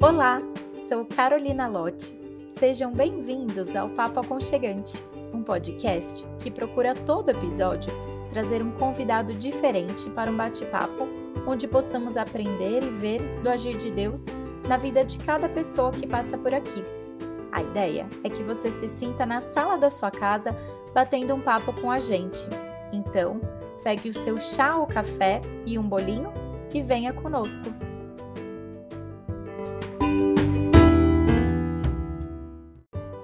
Olá, sou Carolina Lotti. Sejam bem-vindos ao Papo Aconchegante, um podcast que procura todo episódio trazer um convidado diferente para um bate-papo onde possamos aprender e ver do agir de Deus na vida de cada pessoa que passa por aqui. A ideia é que você se sinta na sala da sua casa batendo um papo com a gente. Então, pegue o seu chá ou café e um bolinho e venha conosco.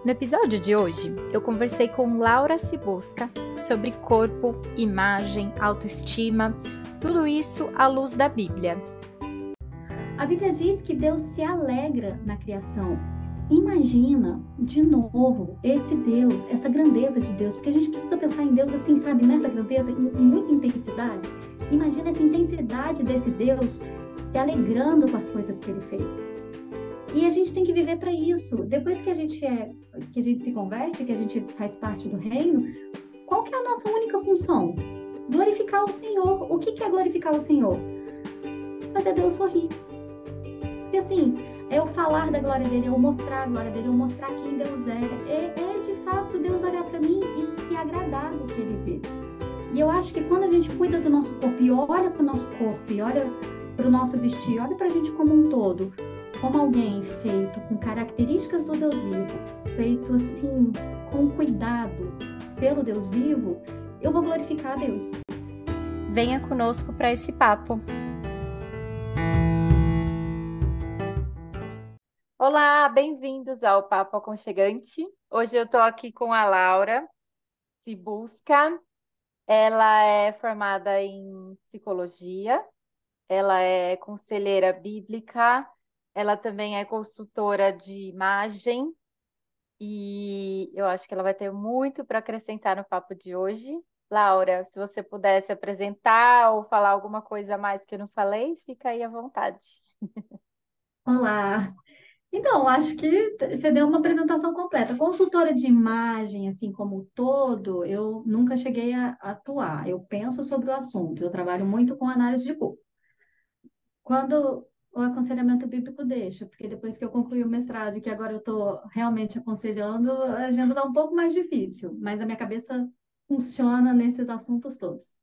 No episódio de hoje, eu conversei com Laura Cibusca sobre corpo, imagem, autoestima, tudo isso à luz da Bíblia. A Bíblia diz que Deus se alegra na criação. Imagina, de novo, esse Deus, essa grandeza de Deus, porque a gente precisa pensar em Deus assim, sabe, nessa grandeza, em, em muita intensidade. Imagina essa intensidade desse Deus se alegrando com as coisas que ele fez. E a gente tem que viver para isso. Depois que a gente é, que a gente se converte, que a gente faz parte do reino, qual que é a nossa única função? Glorificar o Senhor. O que, que é glorificar o Senhor? Fazer Deus sorrir. Porque assim, é eu falar da glória dele, é eu mostrar a glória dele, é eu mostrar quem Deus é. É, é de fato Deus olhar para mim e se agradar do que ele vê. E eu acho que quando a gente cuida do nosso corpo e olha para o nosso corpo e olha para o nosso vestir, olha para a gente como um todo, como alguém feito com características do Deus vivo, feito assim com cuidado pelo Deus vivo, eu vou glorificar a Deus. Venha conosco para esse papo. Olá, bem-vindos ao Papo Aconchegante. Hoje eu estou aqui com a Laura Se Busca. Ela é formada em psicologia, ela é conselheira bíblica, ela também é consultora de imagem e eu acho que ela vai ter muito para acrescentar no papo de hoje. Laura, se você pudesse apresentar ou falar alguma coisa a mais que eu não falei, fica aí à vontade. Olá. Então, acho que você deu uma apresentação completa. Consultora de imagem, assim como um todo, eu nunca cheguei a atuar. Eu penso sobre o assunto, eu trabalho muito com análise de corpo. Quando o aconselhamento bíblico deixa, porque depois que eu concluí o mestrado e que agora eu estou realmente aconselhando, a agenda está um pouco mais difícil, mas a minha cabeça funciona nesses assuntos todos.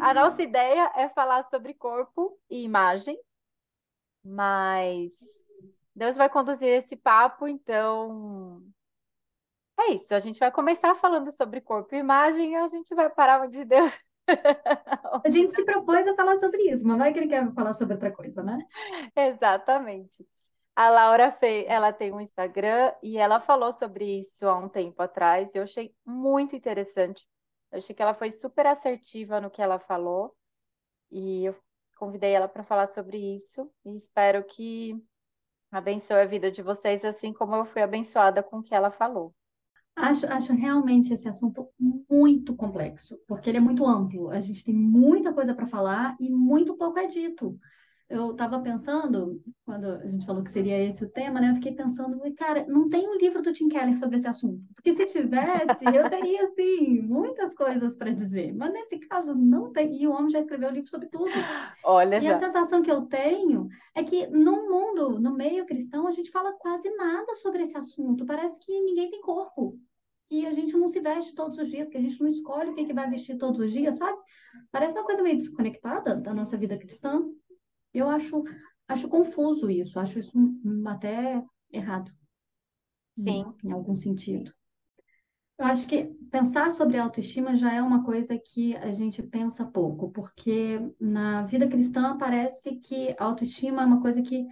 A nossa ideia é falar sobre corpo e imagem, mas Deus vai conduzir esse papo, então é isso. A gente vai começar falando sobre corpo e imagem e a gente vai parar onde Deus a gente se propôs a falar sobre isso, mas vai que ele quer falar sobre outra coisa, né? Exatamente. A Laura fez, ela tem um Instagram e ela falou sobre isso há um tempo atrás. Eu achei muito interessante. Eu achei que ela foi super assertiva no que ela falou e eu convidei ela para falar sobre isso e espero que abençoe a vida de vocês assim como eu fui abençoada com o que ela falou. Acho, acho realmente esse assunto muito complexo, porque ele é muito amplo. A gente tem muita coisa para falar e muito pouco é dito. Eu estava pensando, quando a gente falou que seria esse o tema, né? Eu fiquei pensando, cara, não tem um livro do Tim Keller sobre esse assunto. Porque se tivesse, eu teria, assim, muitas coisas para dizer. Mas nesse caso, não tem. E o homem já escreveu um livro sobre tudo. Olha e já. a sensação que eu tenho é que no mundo, no meio cristão, a gente fala quase nada sobre esse assunto. Parece que ninguém tem corpo. Que a gente não se veste todos os dias, que a gente não escolhe o que, que vai vestir todos os dias, sabe? Parece uma coisa meio desconectada da nossa vida cristã. Eu acho, acho confuso isso, acho isso até errado. Sim. Em, em algum sentido. Eu acho que pensar sobre autoestima já é uma coisa que a gente pensa pouco, porque na vida cristã parece que autoestima é uma coisa que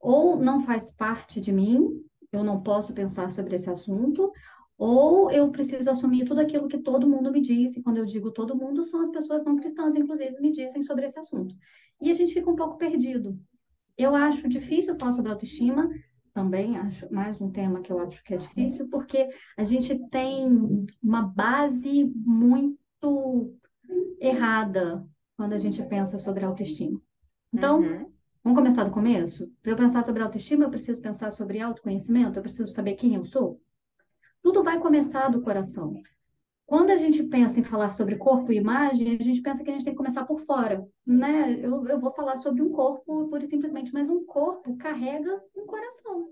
ou não faz parte de mim, eu não posso pensar sobre esse assunto, ou eu preciso assumir tudo aquilo que todo mundo me diz, e quando eu digo todo mundo, são as pessoas não cristãs, inclusive, me dizem sobre esse assunto. E a gente fica um pouco perdido. Eu acho difícil falar sobre autoestima, também acho mais um tema que eu acho que é difícil, porque a gente tem uma base muito errada quando a gente pensa sobre autoestima. Então, Uhum. vamos começar do começo? Para eu pensar sobre autoestima, eu preciso pensar sobre autoconhecimento, eu preciso saber quem eu sou. Tudo vai começar do coração. Quando a gente pensa em falar sobre corpo e imagem, a gente pensa que a gente tem que começar por fora, né? Eu, eu vou falar sobre um corpo, pura e simplesmente, mas um corpo carrega um coração.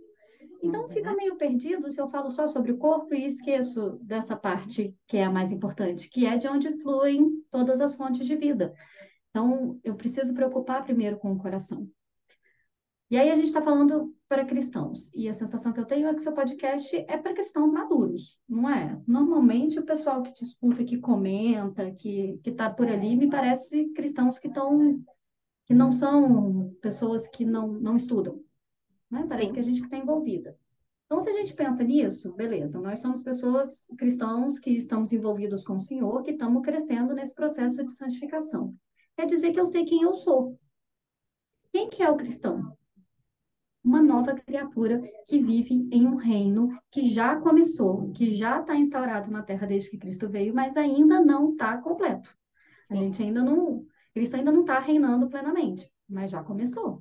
Então fica Uhum. meio perdido se eu falo só sobre o corpo e esqueço dessa parte que é a mais importante, que é de onde fluem todas as fontes de vida. Então eu preciso preocupar primeiro com o coração. E aí a gente está falando para cristãos. E a sensação que eu tenho é que seu podcast é para cristãos maduros, não é? Normalmente o pessoal que te escuta, que comenta, que que está por ali, me parece cristãos que estão que não são pessoas que não não estudam, né? Parece que Sim. a gente que está envolvida. Então, se a gente pensa nisso, beleza, nós somos pessoas cristãos que estamos envolvidos com o Senhor, que estamos crescendo nesse processo de santificação. Quer dizer que eu sei quem eu sou. Quem que é o cristão? Uma nova criatura que vive em um reino que já começou, que já está instaurado na Terra desde que Cristo veio, mas ainda não está completo. A Sim. gente ainda não, Cristo ainda não está reinando plenamente, mas já começou.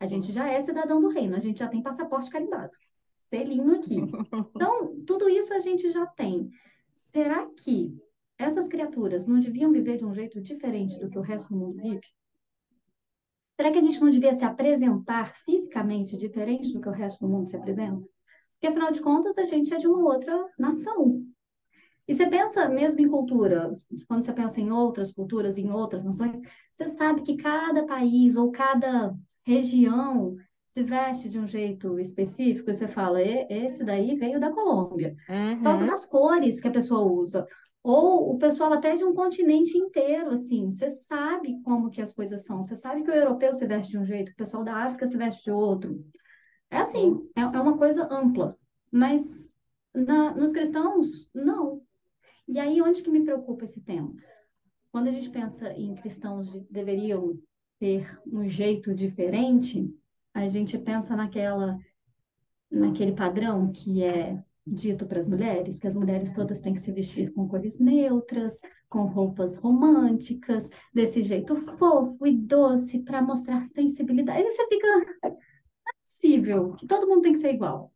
A gente já é cidadão do reino, a gente já tem passaporte carimbado, selinho aqui. Então, tudo isso a gente já tem. Será que essas criaturas não deviam viver de um jeito diferente do que o resto do mundo vive? Será que a gente não devia se apresentar fisicamente diferente do que o resto do mundo se apresenta? Porque, afinal de contas, a gente é de uma outra nação. E você pensa mesmo em cultura, quando você pensa em outras culturas, em outras nações, você sabe que cada país ou cada região se veste de um jeito específico, e você fala, esse daí veio da Colômbia. Por causa Uhum. das cores que a pessoa usa. Ou o pessoal até de um continente inteiro, assim, você sabe como que as coisas são. Você sabe que o europeu se veste de um jeito, que o pessoal da África se veste de outro. É Sim. assim, é, é uma coisa ampla. Mas na, nos cristãos, não. E aí, onde que me preocupa esse tema? Quando a gente pensa em cristãos de, deveriam ter um jeito diferente, a gente pensa naquela, naquele padrão que é dito para as mulheres, que as mulheres todas têm que se vestir com cores neutras, com roupas românticas, desse jeito fofo e doce para mostrar sensibilidade. Aí você fica, não é possível, que todo mundo tem que ser igual.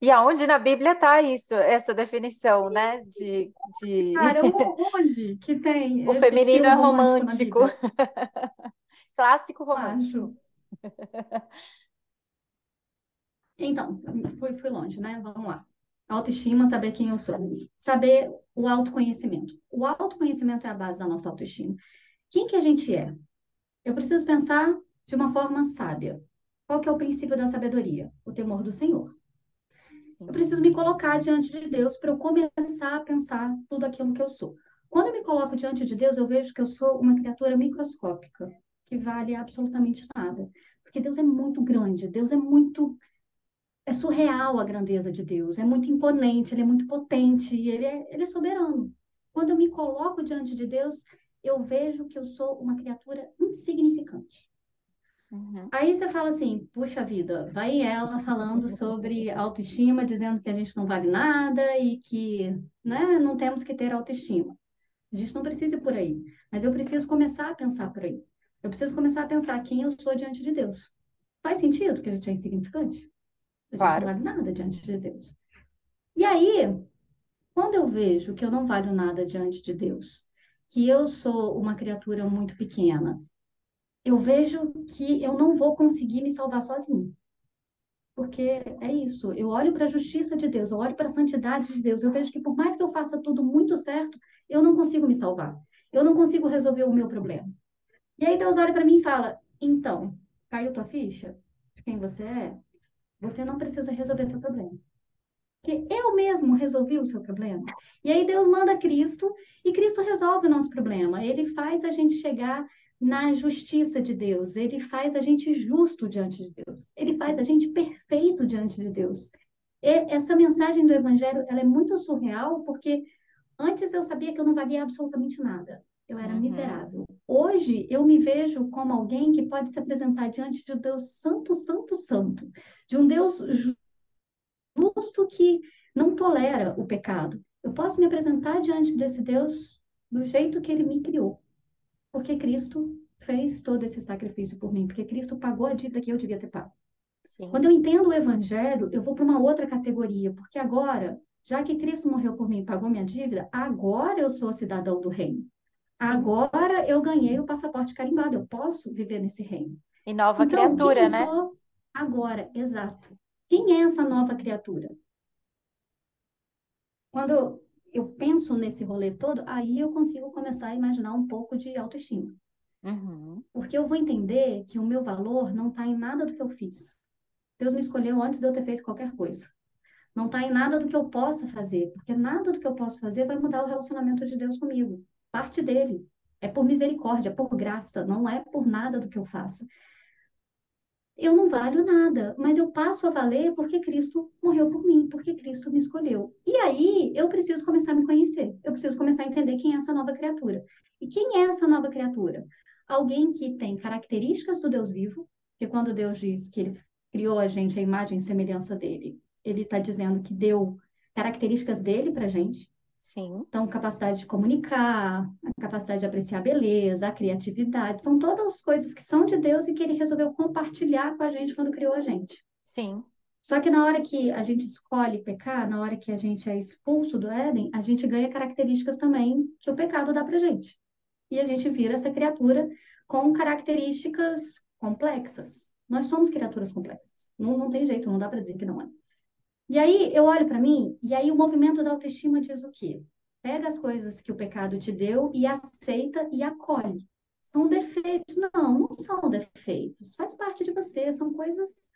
E aonde na Bíblia está isso, essa definição, né? De, de... Cara, onde que tem o feminino é romântico? Clássico romântico. acho. Então, fui, fui longe, né? Vamos lá. Autoestima, saber quem eu sou. Saber o autoconhecimento. O autoconhecimento é a base da nossa autoestima. Quem que a gente é? Eu preciso pensar de uma forma sábia. Qual que é o princípio da sabedoria? O temor do Senhor. Eu preciso me colocar diante de Deus para eu começar a pensar tudo aquilo que eu sou. Quando eu me coloco diante de Deus, eu vejo que eu sou uma criatura microscópica, que vale absolutamente nada. Porque Deus é muito grande, Deus é muito. É surreal a grandeza de Deus, é muito imponente, ele é muito potente, e ele é, ele é soberano. Quando eu me coloco diante de Deus, eu vejo que eu sou uma criatura insignificante. Uhum. Aí você fala assim, puxa vida, vai ela falando sobre autoestima, dizendo que a gente não vale nada e que, né, não temos que ter autoestima. A gente não precisa ir por aí, mas eu preciso começar a pensar por aí. Eu preciso começar a pensar quem eu sou diante de Deus. Faz sentido que a gente é insignificante? A gente não Claro. vale nada diante de Deus. E aí, quando eu vejo que eu não valho nada diante de Deus, que eu sou uma criatura muito pequena, eu vejo que eu não vou conseguir me salvar sozinho. Porque é isso, eu olho para a justiça de Deus, eu olho para a santidade de Deus, eu vejo que por mais que eu faça tudo muito certo, eu não consigo me salvar. Eu não consigo resolver o meu problema. E aí Deus olha para mim e fala: "Então, caiu tua ficha de quem você é? Você não precisa resolver esse problema. Porque eu mesmo resolvi o seu problema. E aí Deus manda Cristo e Cristo resolve o nosso problema. Ele faz a gente chegar na justiça de Deus. Ele faz a gente justo diante de Deus. Ele faz a gente perfeito diante de Deus. E essa mensagem do Evangelho ela é muito surreal porque antes eu sabia que eu não valia absolutamente nada. Eu era Uhum. miserável. Hoje eu me vejo como alguém que pode se apresentar diante de um Deus santo, santo, santo, de um Deus justo que não tolera o pecado. Eu posso me apresentar diante desse Deus do jeito que ele me criou. Porque Cristo fez todo esse sacrifício por mim, porque Cristo pagou a dívida que eu devia ter pago. Sim. Quando eu entendo o evangelho, eu vou para uma outra categoria, porque agora Já que Cristo morreu por mim e pagou minha dívida, agora eu sou cidadão do reino. Sim. Agora eu ganhei o passaporte carimbado, eu posso viver nesse reino. E nova então, criatura, quem né? Sou agora, exato. Quem é essa nova criatura? Quando eu penso nesse rolê todo, aí eu consigo começar a imaginar um pouco de autoestima. Uhum. Porque eu vou entender que o meu valor não está em nada do que eu fiz. Deus me escolheu antes de eu ter feito qualquer coisa. Não está em nada do que eu possa fazer, porque nada do que eu posso fazer vai mudar o relacionamento de Deus comigo. Parte dele. É por misericórdia, é por graça, não é por nada do que eu faça. Eu não valho nada, mas eu passo a valer porque Cristo morreu por mim, porque Cristo me escolheu. E aí eu preciso começar a me conhecer, eu preciso começar a entender quem é essa nova criatura. E quem é essa nova criatura? Alguém que tem características do Deus vivo, que quando Deus diz que ele criou a gente a imagem e semelhança dele, ele está dizendo que deu características dele para gente. Sim. Então, capacidade de comunicar, a capacidade de apreciar a beleza, a criatividade, são todas coisas que são de Deus e que ele resolveu compartilhar com a gente quando criou a gente. Sim. Só que na hora que a gente escolhe pecar, na hora que a gente é expulso do Éden, a gente ganha características também que o pecado dá pra gente. E a gente vira essa criatura com características complexas. Nós somos criaturas complexas. Não, não tem jeito, não dá para dizer que não é. E aí eu olho para mim, e aí o movimento da autoestima diz o quê? Pega as coisas que o pecado te deu e aceita e acolhe. São defeitos? Não, não são defeitos. Faz parte de você, são coisas.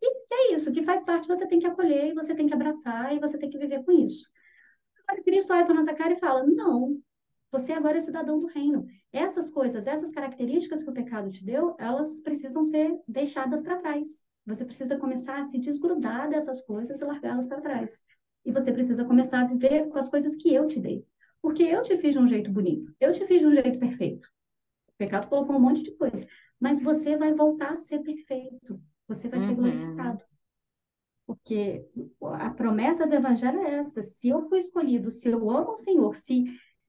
E é isso, que faz parte, você tem que acolher, você tem que abraçar, e você tem que viver com isso. Agora, Cristo olha para nossa cara e fala: não, você agora é cidadão do reino. Essas coisas, essas características que o pecado te deu, elas precisam ser deixadas para trás. Você precisa começar a se desgrudar dessas coisas e largá-las para trás. E você precisa começar a viver com as coisas que eu te dei. Porque eu te fiz de um jeito bonito, eu te fiz de um jeito perfeito. O pecado colocou um monte de coisa. Mas você vai voltar a ser perfeito. Você vai uhum. ser glorificado. Porque a promessa do evangelho é essa. Se eu fui escolhido, se eu amo o Senhor, se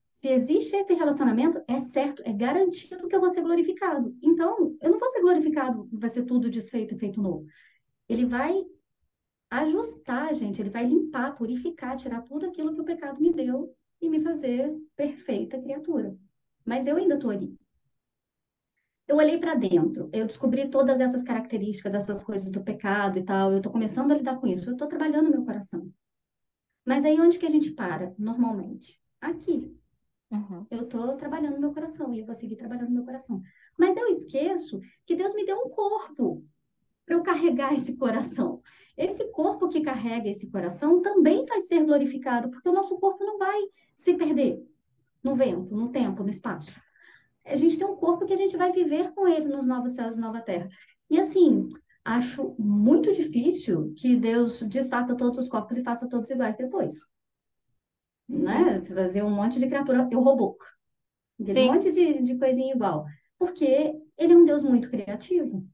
se existe esse relacionamento, é certo, é garantido que eu vou ser glorificado. Então, eu não vou ser glorificado, vai ser tudo desfeito e feito novo. Ele vai ajustar, gente, ele vai limpar, purificar, tirar tudo aquilo que o pecado me deu e me fazer perfeita criatura. Mas eu ainda estou ali. Eu olhei para dentro, eu descobri todas essas características, essas coisas do pecado e tal, eu estou começando a lidar com isso, eu estou trabalhando meu coração. Mas aí onde que a gente para, normalmente? Aqui, Uhum. Eu estou trabalhando no meu coração e eu vou seguir trabalhando no meu coração. Mas eu esqueço que Deus me deu um corpo para eu carregar esse coração. Esse corpo que carrega esse coração também vai ser glorificado, porque o nosso corpo não vai se perder no vento, no tempo, no espaço. A gente tem um corpo que a gente vai viver com ele nos novos céus e nova terra. E assim, acho muito difícil que Deus desfaça todos os corpos e faça todos iguais depois né? Fazer um monte de criatura, eu robô. Um monte de, de coisinha igual. Porque ele é um Deus muito criativo.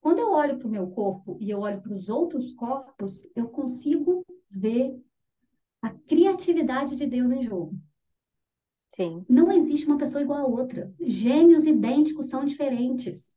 Quando eu olho para o meu corpo e eu olho para os outros corpos, eu consigo ver a criatividade de Deus em jogo. Sim. Não existe uma pessoa igual a outra. Gêmeos idênticos são diferentes.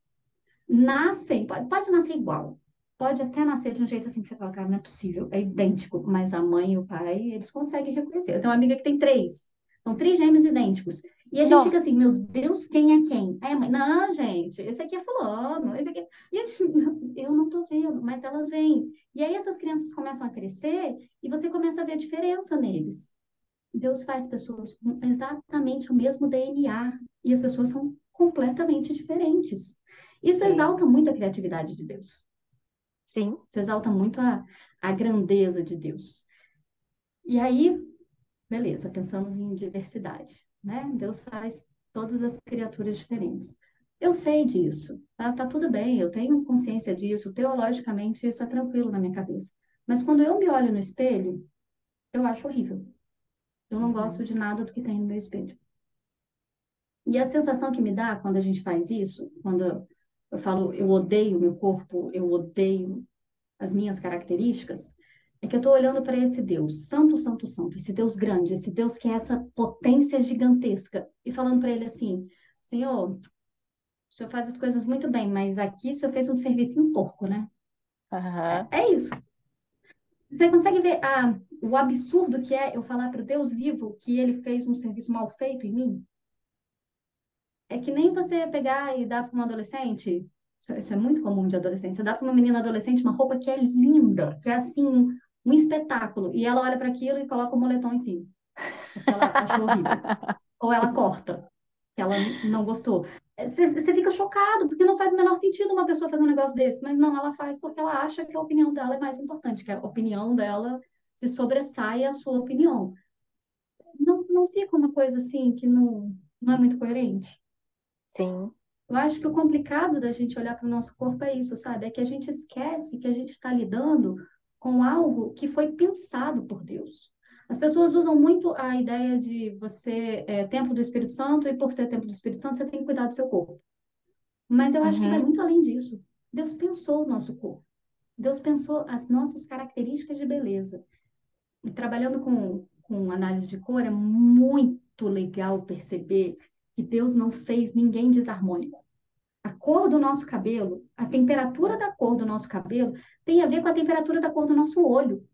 Nascem, pode, pode nascer igual, pode até nascer de um jeito assim que você fala, cara, não é possível, é idêntico, mas a mãe e o pai, eles conseguem reconhecer. Eu tenho uma amiga que tem três, são três gêmeos idênticos. E a gente Nossa. fica assim, meu Deus, quem é quem? Aí a mãe, não, gente, esse aqui é fulano, esse aqui é... E gente, eu não tô vendo, mas elas vêm. E aí essas crianças começam a crescer e você começa a ver a diferença neles. Deus faz pessoas com exatamente o mesmo DNA e as pessoas são completamente diferentes. Isso Sim. exalta muito a criatividade de Deus. Sim. Isso exalta muito a, a grandeza de Deus. E aí, beleza, pensamos em diversidade, né? Deus faz todas as criaturas diferentes. Eu sei disso, tá? Tá tudo bem, eu tenho consciência disso, teologicamente isso é tranquilo na minha cabeça. Mas quando eu me olho no espelho, eu acho horrível. Eu não uhum. gosto de nada do que tem no meu espelho. E a sensação que me dá quando a gente faz isso, quando eu falo, eu odeio meu corpo, eu odeio as minhas características, é que eu estou olhando para esse Deus, santo, santo, santo, esse Deus grande, esse Deus que é essa potência gigantesca, e falando para ele assim: Senhor, o senhor faz as coisas muito bem, mas aqui o senhor fez um serviço em porco, né? Uhum. É, é, isso. Você consegue ver a, o absurdo que é eu falar para o Deus vivo que ele fez um serviço mal feito em mim? É que nem você pegar e dar para um adolescente, isso é muito comum de adolescente, você dá para uma menina adolescente uma roupa que é linda, que é assim, um espetáculo, e ela olha para aquilo e coloca o moletom em cima, ela achou horrível. Ou ela corta, que ela não gostou. Você, você fica chocado, porque não faz o menor sentido uma pessoa fazer um negócio desse, mas não, ela faz porque ela acha que a opinião dela é mais importante, que a opinião dela se sobressai à sua opinião. Não, não fica uma coisa assim que não, não é muito coerente. Sim. Eu acho que o complicado da gente olhar para o nosso corpo é isso, sabe? É que a gente esquece que a gente está lidando com algo que foi pensado por Deus. As pessoas usam muito a ideia de você é templo do Espírito Santo e por ser templo do Espírito Santo você tem que cuidar do seu corpo. Mas eu acho que vai Uhum. muito além disso. Deus pensou o nosso corpo. Deus pensou as nossas características de beleza. E trabalhando com, com análise de cor, é muito legal perceber que Deus não fez ninguém desarmônico. A cor do nosso cabelo, a temperatura da cor do nosso cabelo, tem a ver com a temperatura da cor do nosso olho,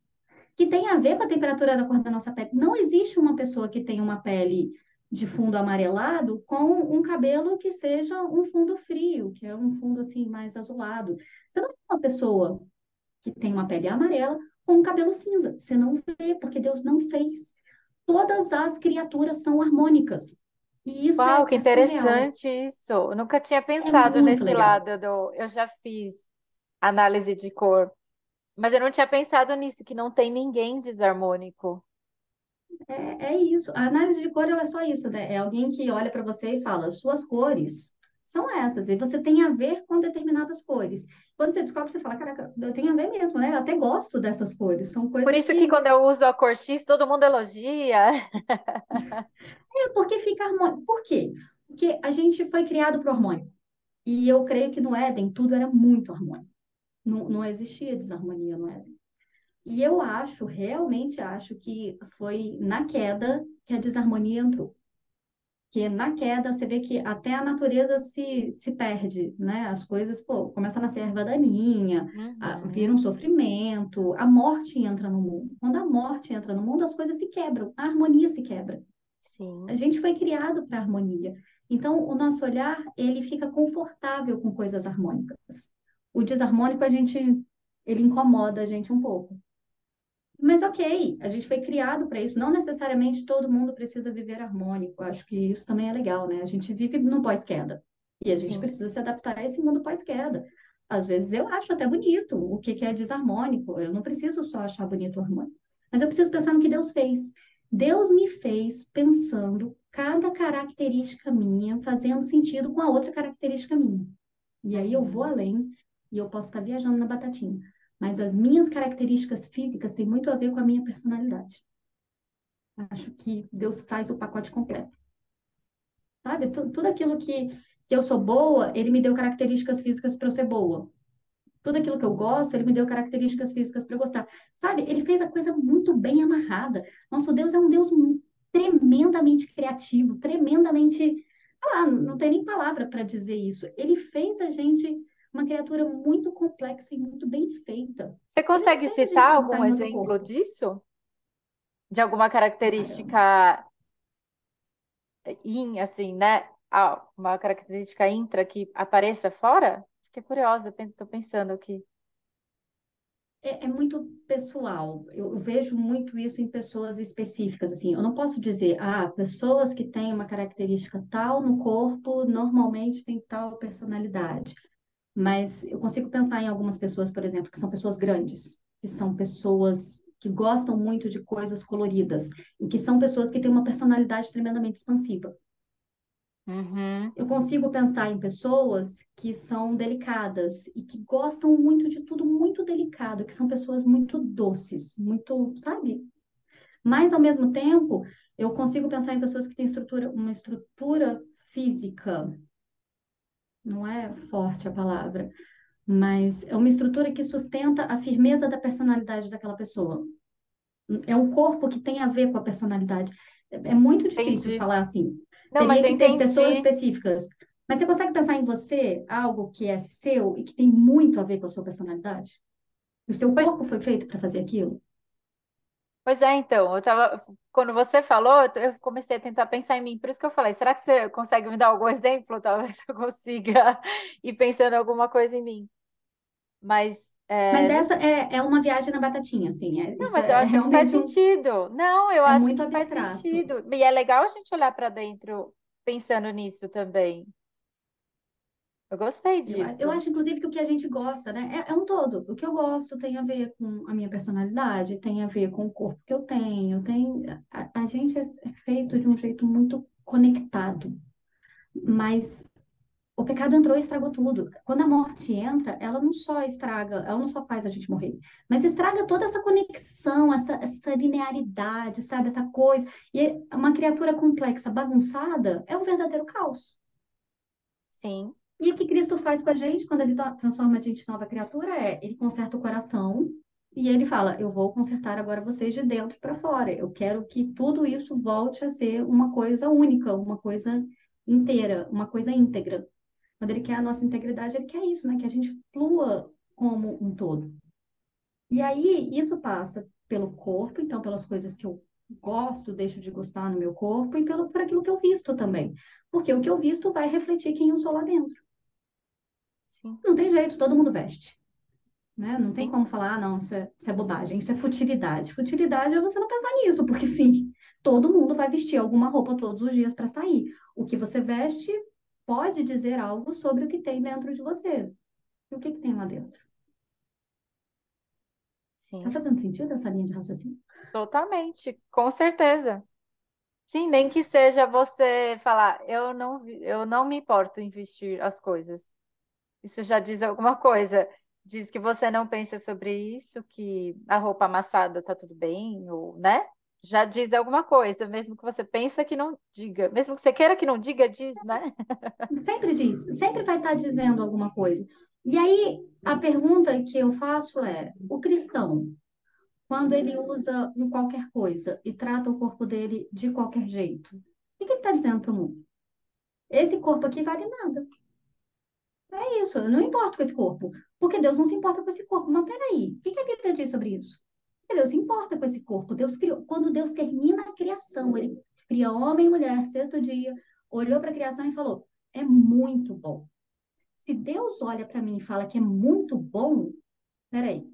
que tem a ver com a temperatura da cor da nossa pele. Não existe uma pessoa que tenha uma pele de fundo amarelado com um cabelo que seja um fundo frio, que é um fundo assim mais azulado. Você não vê uma pessoa que tem uma pele amarela com um cabelo cinza. Você não vê, porque Deus não fez. Todas as criaturas são harmônicas. E isso Uau, é, que é surreal. interessante isso. Eu nunca tinha É pensado muito nesse legal. lado do. Eu já fiz análise de cor, mas eu não tinha pensado nisso, que não tem ninguém desarmônico. É, é isso. A análise de cor ela é só isso, né? É alguém que olha para você e fala, suas cores são essas, e você tem a ver com determinadas cores. Quando você descobre, você fala, caraca, eu tenho a ver mesmo, né? Eu até gosto dessas cores. São Por coisas isso que que. quando eu uso a cor X, todo mundo elogia. É porque fica harmônico. Por quê? Porque a gente foi criado para harmônico. E eu creio que no Éden tudo era muito harmônico. Não, não existia desarmonia no Éden. E eu acho, realmente acho que foi na queda que a desarmonia entrou. Que na queda você vê que até a natureza se, se perde, né? As coisas, pô, começa a nascer erva daninha, a- vira um Uhum. sofrimento, a morte entra no mundo. Quando a morte entra no mundo, as coisas se quebram, a harmonia se quebra. A Sim, gente foi criado para harmonia. Então, o nosso olhar, ele fica confortável com coisas harmônicas. O desarmônico, a gente, ele incomoda a gente um pouco. Mas ok, a gente foi criado para isso. Não necessariamente todo mundo precisa viver harmônico. Acho que isso também é legal, né? A gente vive no pós-queda. E a gente sim. precisa se adaptar a esse mundo pós-queda. Às vezes eu acho até bonito o que que é desarmônico. Eu não preciso só achar bonito o harmônico. Mas eu preciso pensar no que Deus fez. Deus me fez pensando cada característica minha fazendo sentido com a outra característica minha. E aí eu vou Uhum. além e eu posso estar viajando na batatinha. Mas as minhas características físicas têm muito a ver com a minha personalidade. Acho que Deus faz o pacote completo. Sabe? Tu- Tudo aquilo que, que eu sou boa, ele me deu características físicas para eu ser boa. Tudo aquilo que eu gosto, ele me deu características físicas para eu gostar. Sabe? Ele fez a coisa muito bem amarrada. Nosso Deus é um Deus tremendamente criativo, tremendamente. lá, não tem nem palavra para dizer isso. Ele fez a gente uma criatura muito complexa e muito bem feita. Você consegue citar algum exemplo corpo. disso? De alguma Cara, característica in, assim, né? Ah, uma característica intra que apareça fora? Fiquei curiosa, estou pensando aqui. é, é muito pessoal. Eu, eu vejo muito isso em pessoas específicas. Assim, eu não posso dizer, ah, pessoas que têm uma característica tal no corpo normalmente têm tal personalidade. Mas eu consigo pensar em algumas pessoas, por exemplo, que são pessoas grandes, que são pessoas que gostam muito de coisas coloridas e que são pessoas que têm uma personalidade tremendamente expansiva. Uhum. Eu consigo pensar em pessoas que são delicadas e que gostam muito de tudo muito delicado, que são pessoas muito doces, muito, sabe? Mas ao mesmo tempo, eu consigo pensar em pessoas que têm estrutura, uma estrutura física, não é forte a palavra, mas é uma estrutura que sustenta a firmeza da personalidade daquela pessoa. É um corpo que tem a ver com a personalidade. É é muito difícil Entendi. falar assim. Não, mas Teria eu que ter pessoas entendi. específicas. Mas você consegue pensar em você, algo que é seu e que tem muito a ver com a sua personalidade? O seu corpo foi feito para fazer aquilo? Pois é, então, eu tava, quando você falou, eu comecei a tentar pensar em mim, por isso que eu falei, será que você consegue me dar algum exemplo? Talvez eu consiga ir pensando alguma coisa em mim. Mas, Mas é, não, essa é, é uma viagem na batatinha, assim. É, não, mas eu é, é acho que faz realmente um, sentido. Não, eu é acho muito que faz abstrato. sentido. E é legal a gente olhar para dentro pensando nisso também. Eu gostei Eu, a- eu disso. acho, inclusive, que o que a gente gosta, né, é, é um todo. O que eu gosto tem a ver com a minha personalidade, tem a ver com o corpo que eu tenho, tem, a, a gente é é feito de um jeito muito conectado, mas o pecado entrou e estragou tudo. Quando a morte entra, ela não só estraga, ela não só faz a gente morrer, mas estraga toda essa conexão, essa, essa linearidade, sabe, essa coisa. E uma criatura complexa, bagunçada, é um verdadeiro caos. Sim, E o que Cristo faz com a gente quando ele transforma a gente em nova criatura é, ele conserta o coração e ele fala, eu vou consertar agora vocês de dentro para fora. Eu quero que tudo isso volte a ser uma coisa única, uma coisa inteira, uma coisa íntegra. Quando ele quer a nossa integridade, ele quer isso, né? Que a gente flua como um todo. E aí, isso passa pelo corpo, então, pelas coisas que eu gosto, deixo de gostar no meu corpo, e pelo, por aquilo que eu visto também. Porque o que eu visto vai refletir quem eu sou lá dentro. Sim, Não tem jeito, todo mundo veste, né? Não tem como falar, ah, não, isso é, isso é bobagem, isso é futilidade. Futilidade é você não pensar nisso, porque sim, todo mundo vai vestir alguma roupa todos os dias para sair. O que você veste pode dizer algo sobre o que tem dentro de você. E o que que tem lá dentro? Tá sim. fazendo sentido essa linha de raciocínio? Totalmente, com certeza. Sim, nem que seja você falar, eu não, eu não me importo em vestir as coisas. Isso já diz alguma coisa. Diz que você não pensa sobre isso, que a roupa amassada tá tudo bem, ou, né? Já diz alguma coisa, mesmo que você pensa que não diga, mesmo que você queira que não diga, diz, né? Sempre diz, sempre vai estar dizendo alguma coisa. E aí, a pergunta que eu faço é: o cristão, quando ele usa um qualquer coisa e trata o corpo dele de qualquer jeito, o que ele está dizendo para o mundo? Esse corpo aqui vale nada. É isso, eu não importo com esse corpo, porque Deus não se importa com esse corpo. Mas peraí, o que que a Bíblia diz sobre isso? Deus se importa com esse corpo. Deus criou, quando Deus termina a criação, ele cria homem e mulher, sexto dia, olhou para a criação e falou: é muito bom. Se Deus olha para mim e fala que é muito bom, peraí,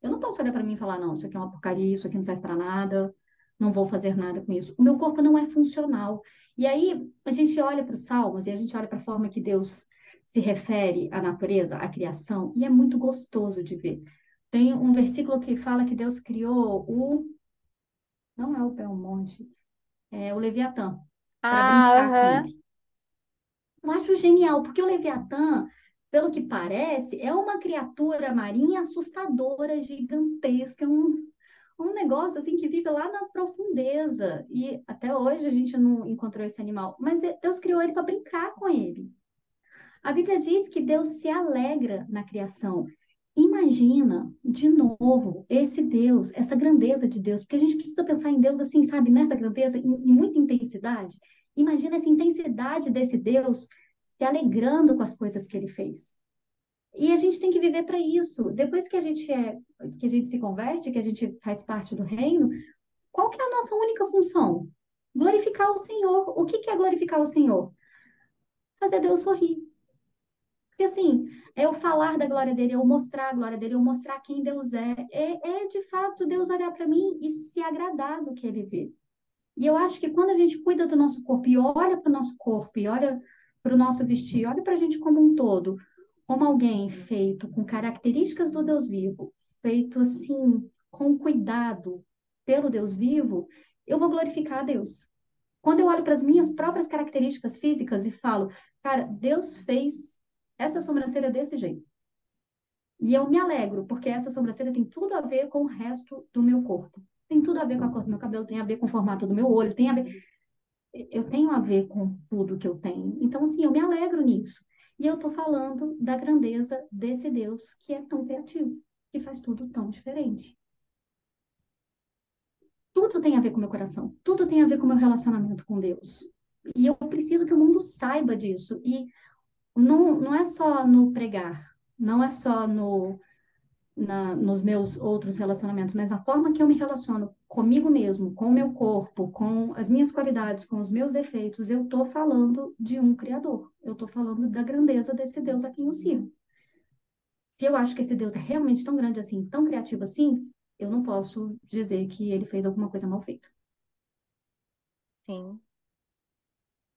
eu não posso olhar para mim e falar, não, isso aqui é uma porcaria, isso aqui não serve para nada, não vou fazer nada com isso. O meu corpo não é funcional. E aí a gente olha para os salmos e a gente olha para a forma que Deus se refere à natureza, à criação, e é muito gostoso de ver. Tem um versículo que fala que Deus criou o, não é o Belmonte, é o Leviatã, Ah. Eu acho genial, porque o Leviatã, pelo que parece, é uma criatura marinha assustadora, gigantesca, um, um negócio assim que vive lá na profundeza. E até hoje a gente não encontrou esse animal, mas é- Deus criou ele para brincar com ele. A Bíblia diz que Deus se alegra na criação. Imagina, de novo, esse Deus, essa grandeza de Deus, porque a gente precisa pensar em Deus assim, sabe, nessa grandeza, em, muita intensidade. Imagina essa intensidade desse Deus se alegrando com as coisas que ele fez. E a gente tem que viver para isso. Depois que a gente é, que a gente se converte, que a gente faz parte do reino, qual que é a nossa única função? Glorificar o Senhor. O que que é glorificar o Senhor? Fazer Deus sorrir. Porque assim, é eu falar da glória dele, é eu mostrar a glória dele, é eu mostrar quem Deus é. É, é de fato Deus olhar para mim e se agradar do que ele vê. E eu acho que quando a gente cuida do nosso corpo e olha para o nosso corpo e olha para o nosso vestir, olha para a gente como um todo, como alguém feito com características do Deus vivo, feito assim, com cuidado pelo Deus vivo, eu vou glorificar a Deus. Quando eu olho para as minhas próprias características físicas e falo, cara, Deus fez essa sobrancelha desse jeito. E eu me alegro, porque essa sobrancelha tem tudo a ver com o resto do meu corpo. Tem tudo a ver com a cor do meu cabelo, tem a ver com o formato do meu olho, tem a ver. Eu tenho a ver com tudo que eu tenho. Então, assim, eu me alegro nisso. E eu estou falando da grandeza desse Deus que é tão criativo, que faz tudo tão diferente. Tudo tem a ver com meu coração, tudo tem a ver com meu relacionamento com Deus. E eu preciso que o mundo saiba disso. E não, não é só no pregar, não é só no, na, nos meus outros relacionamentos, mas a forma que eu me relaciono comigo mesmo, com o meu corpo, com as minhas qualidades, com os meus defeitos, eu estou falando de um Criador. Eu estou falando da grandeza desse Deus a quem eu sirvo. Se eu acho que esse Deus é realmente tão grande assim, tão criativo assim, eu não posso dizer que ele fez alguma coisa mal feita. Sim.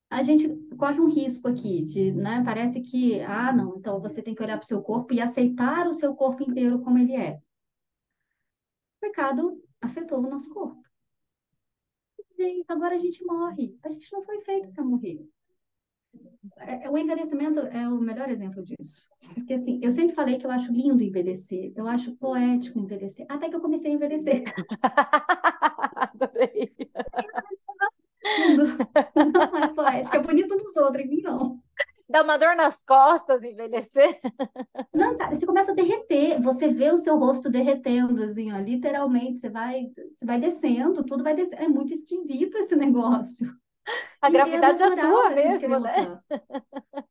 A gente corre um risco aqui de, né? Parece que, ah, não, então você tem que olhar para o seu corpo e aceitar o seu corpo inteiro como ele é. O pecado afetou o nosso corpo. E agora a gente morre. A gente não foi feito para morrer. É, é, o envelhecimento é o melhor exemplo disso. Porque, assim, eu sempre falei que eu acho lindo envelhecer, eu acho poético envelhecer, até que eu comecei a envelhecer. Adorei. Não é poético, é bonito nos outros, em mim não. Dá uma dor nas costas envelhecer? Não, cara, você começa a derreter, você vê o seu rosto derretendo, assim, ó, literalmente, você vai, você vai descendo, tudo vai descendo. É muito esquisito esse negócio. A gravidade é atua mesmo, né?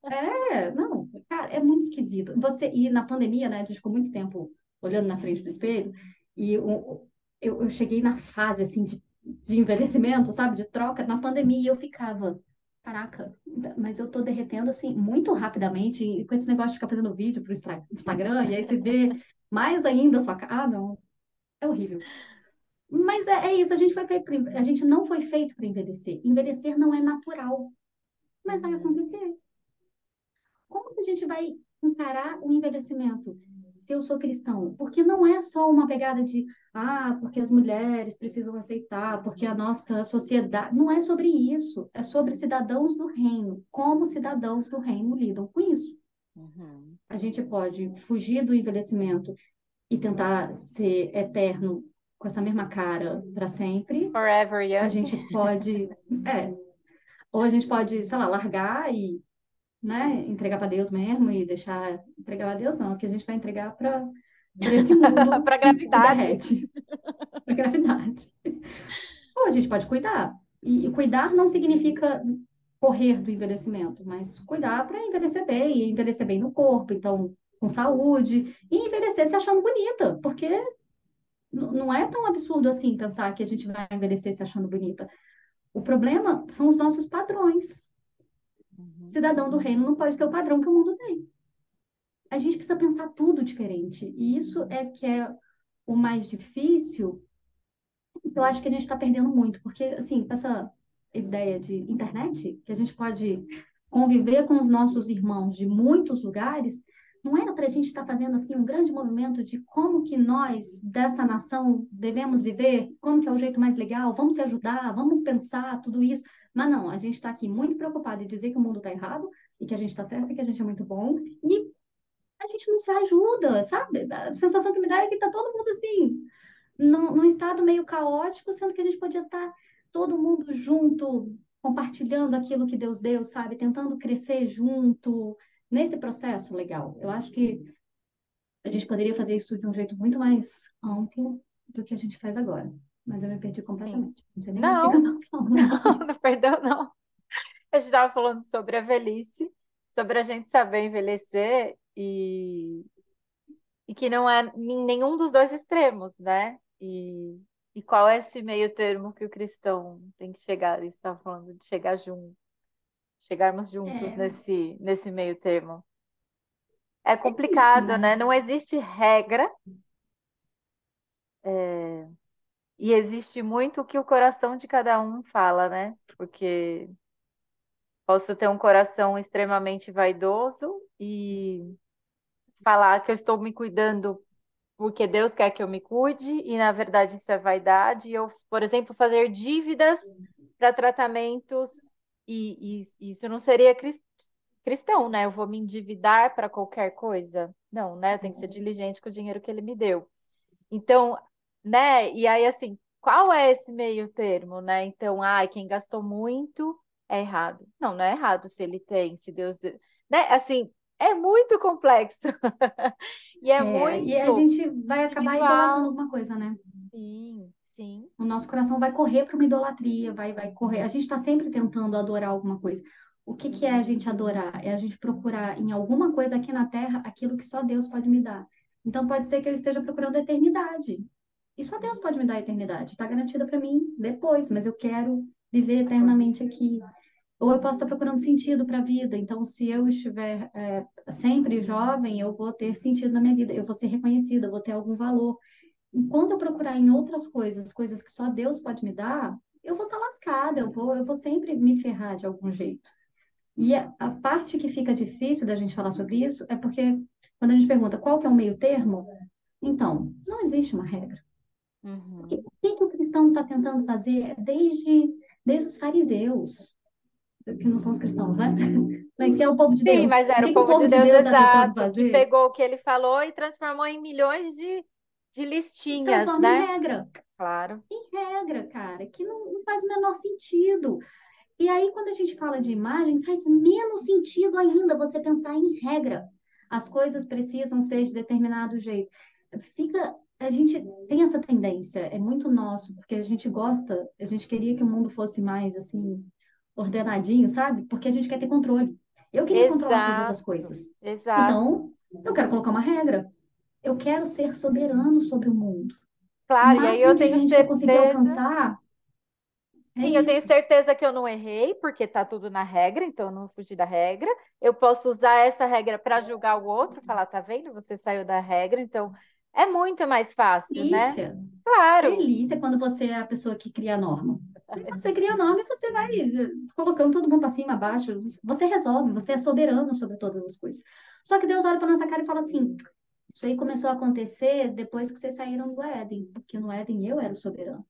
É, não, cara, é muito esquisito. Você, e na pandemia, né, a gente ficou muito tempo olhando na frente do espelho, e eu, eu, eu cheguei na fase, assim, de, de envelhecimento, sabe, de troca, na pandemia, eu ficava, caraca, mas eu tô derretendo, assim, muito rapidamente, e com esse negócio de ficar fazendo vídeo pro Instagram, e aí você vê mais ainda a sua cara, ah, não, é horrível. Mas é, é isso, a gente foi feito pra, a gente não foi feito para envelhecer. Envelhecer não é natural, mas vai uhum. acontecer. Como que a gente vai encarar o envelhecimento se eu sou cristão? Porque não é só uma pegada de ah, porque as mulheres precisam aceitar, porque a nossa sociedade. Não é sobre isso. É sobre cidadãos do reino. Como cidadãos do reino lidam com isso. Uhum. A gente pode fugir do envelhecimento e tentar ser eterno com essa mesma cara para sempre. Forever young. A gente pode, é, ou a gente pode, sei lá, largar e, né, entregar para Deus mesmo e deixar entregar para Deus não, que a gente vai entregar para esse mundo para gravidade. para gravidade. Ou a gente pode cuidar. E, e cuidar não significa correr do envelhecimento, mas cuidar para envelhecer bem, e envelhecer bem no corpo, então com saúde, e envelhecer se achando bonita, porque não é tão absurdo assim pensar que a gente vai envelhecer se achando bonita. O problema são os nossos padrões. Cidadão do reino não pode ter o padrão que o mundo tem. A gente precisa pensar tudo diferente. E isso é que é o mais difícil. Eu acho que a gente está perdendo muito, porque, assim, essa ideia de internet, que a gente pode conviver com os nossos irmãos de muitos lugares, não era para a gente estar tá fazendo assim um grande movimento de como que nós dessa nação devemos viver, como que é o jeito mais legal, vamos se ajudar, vamos pensar tudo isso. Mas não, a gente está aqui muito preocupado em dizer que o mundo está errado e que a gente está certo e que a gente é muito bom e a gente não se ajuda, sabe? A sensação que me dá é que está todo mundo assim, num, num estado meio caótico, sendo que a gente podia estar tá todo mundo junto, compartilhando aquilo que Deus deu, sabe? Tentando crescer junto, nesse processo legal. Eu acho que a gente poderia fazer isso de um jeito muito mais amplo do que a gente faz agora. Mas eu me perdi completamente. Sim. Não sei nem não, que eu falando. Não, não perdeu, não. A gente estava falando sobre a velhice, sobre a gente saber envelhecer e, e que não é nenhum dos dois extremos, né? E, e qual é esse meio termo que o cristão tem que chegar? Ele estava falando de chegar junto chegarmos juntos é. nesse, nesse meio termo. É complicado, né? né? Não existe regra. É... E existe muito o que o coração de cada um fala, né? Porque posso ter um coração extremamente vaidoso e falar que eu estou me cuidando porque Deus quer que eu me cuide, e na verdade isso é vaidade. Eu, por exemplo, fazer dívidas para tratamentos e, e isso não seria cristão, né? Eu vou me endividar para qualquer coisa. Não, né? Eu tenho que ser diligente com o dinheiro que ele me deu. Então, né? E aí, assim, qual é esse meio termo, né? Então, ah, quem gastou muito é errado. Não, não é errado se ele tem, se Deus. Deu... Né? Assim, é muito complexo. e é, é, muito. E a gente vai acabar idolatrando alguma coisa, né? Sim. Sim. O nosso coração vai correr para uma idolatria, vai, vai correr. A gente está sempre tentando adorar alguma coisa. O que, que é a gente adorar? É a gente procurar em alguma coisa aqui na Terra aquilo que só Deus pode me dar. Então pode ser que eu esteja procurando a eternidade. E só Deus pode me dar a eternidade. Está garantida para mim depois, mas eu quero viver eternamente aqui. Ou eu posso estar procurando sentido para a vida. Então, se eu estiver é, sempre jovem, eu vou ter sentido na minha vida. Eu vou ser reconhecida, eu vou ter algum valor. Enquanto eu procurar em outras coisas, coisas que só Deus pode me dar, eu vou estar lascada, eu vou, eu vou sempre me ferrar de algum jeito. E a, a parte que fica difícil da gente falar sobre isso é porque quando a gente pergunta qual que é o meio termo, então, não existe uma regra. Uhum. O que, que, o cristão está tentando fazer desde, desde os fariseus, que não são os cristãos, né? Mas que é o povo de Deus. Sim, mas era o, o povo, de Deus, de Deus tá exato, que pegou o que ele falou e transformou em milhões de, de listinhas, Transforma né? em regra. Claro. Em regra, cara, que não, não faz o menor sentido. E aí, quando a gente fala de imagem, faz menos sentido ainda você pensar em regra. As coisas precisam ser de determinado jeito. Fica a gente tem essa tendência, é muito nosso, porque a gente gosta, a gente queria que o mundo fosse mais assim, ordenadinho, sabe? Porque a gente quer ter controle. Eu queria Exato. controlar todas as coisas. Exato. Então, eu quero colocar uma regra. Eu quero ser soberano sobre o mundo. Claro, e aí eu tenho certeza. Conseguir alcançar. É Sim, isso. eu tenho certeza que eu não errei, porque tá tudo na regra, então eu não fugi da regra. Eu posso usar essa regra para julgar o outro, falar, tá vendo? Você saiu da regra, então é muito mais fácil, né? Delícia. né? Claro. Delícia quando você é a pessoa que cria a norma. Você cria a norma e você vai eh, colocando todo mundo para cima, abaixo. Você resolve, você é soberano sobre todas as coisas. Só que Deus olha para nossa cara e fala assim: Isso aí começou a acontecer depois que vocês saíram do Éden, porque no Éden eu era o soberano.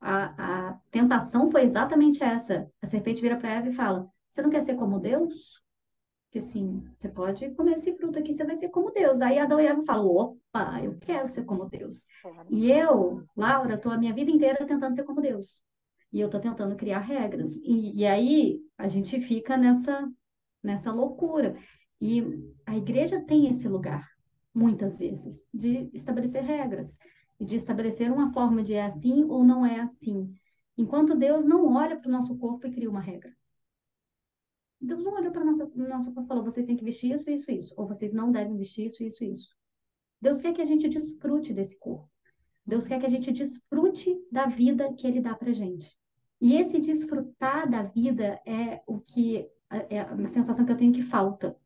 A, a tentação foi exatamente essa. A serpente vira para Eva e fala: Você não quer ser como Deus? Que assim, você pode comer esse fruto aqui, você vai ser como Deus. Aí Adão e Eva falam, opa, eu quero ser como Deus. E eu, Laura, estou a minha vida inteira tentando ser como Deus. E eu estou tentando criar regras. E, e aí a gente fica nessa, nessa loucura. E a igreja tem esse lugar, muitas vezes, de estabelecer regras. E de estabelecer uma forma de é assim ou não é assim. Enquanto Deus não olha para o nosso corpo e cria uma regra. Deus não olhou para o nosso, nosso corpo e falou: vocês têm que vestir isso, isso, isso. Ou vocês não devem vestir isso, isso, isso. Deus quer que a gente desfrute desse corpo. Deus quer que a gente desfrute da vida que Ele dá para gente. E esse desfrutar da vida é o que é uma sensação que eu tenho que falta.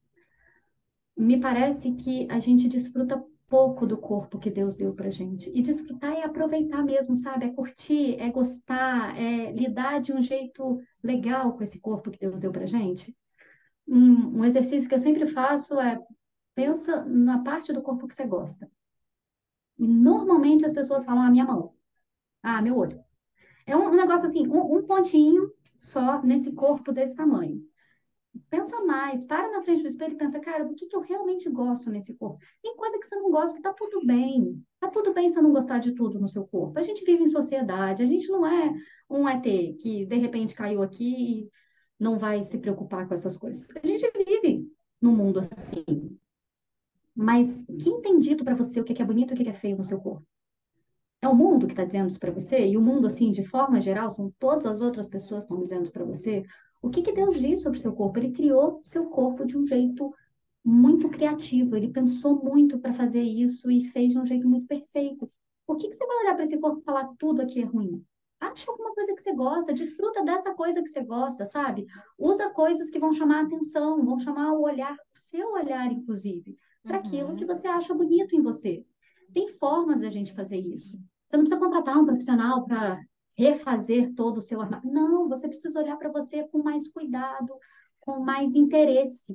Me parece que a gente desfruta pouco do corpo que Deus deu pra gente. E desfrutar é aproveitar mesmo, sabe? É curtir, é gostar, é lidar de um jeito legal com esse corpo que Deus deu pra gente. Um, um exercício que eu sempre faço é pensa na parte do corpo que você gosta. E normalmente as pessoas falam a ah, minha mão, ah, meu olho. É um, negócio assim, um, um pontinho só nesse corpo desse tamanho. Pensa mais, para na frente do espelho e pensa, cara, do que, que eu realmente gosto nesse corpo? Tem coisa que você não gosta, tá tudo bem. Tá tudo bem você não gostar de tudo no seu corpo. A gente vive em sociedade, a gente não é um ET que de repente caiu aqui e não vai se preocupar com essas coisas. A gente vive num mundo assim. Mas quem tem dito para você o que é bonito e o que é feio no seu corpo? É o mundo que está dizendo isso para você? E o mundo, assim, de forma geral, são todas as outras pessoas que estão dizendo isso para você? O que, que Deus diz sobre o seu corpo? Ele criou seu corpo de um jeito muito criativo, ele pensou muito para fazer isso e fez de um jeito muito perfeito. Por que, que você vai olhar para esse corpo e falar tudo aqui é ruim? Acha alguma coisa que você gosta, desfruta dessa coisa que você gosta, sabe? Usa coisas que vão chamar a atenção, vão chamar o olhar, o seu olhar, inclusive, para uhum. aquilo que você acha bonito em você. Tem formas da gente fazer isso. Você não precisa contratar um profissional para refazer todo o seu armário. Não, você precisa olhar para você com mais cuidado, com mais interesse.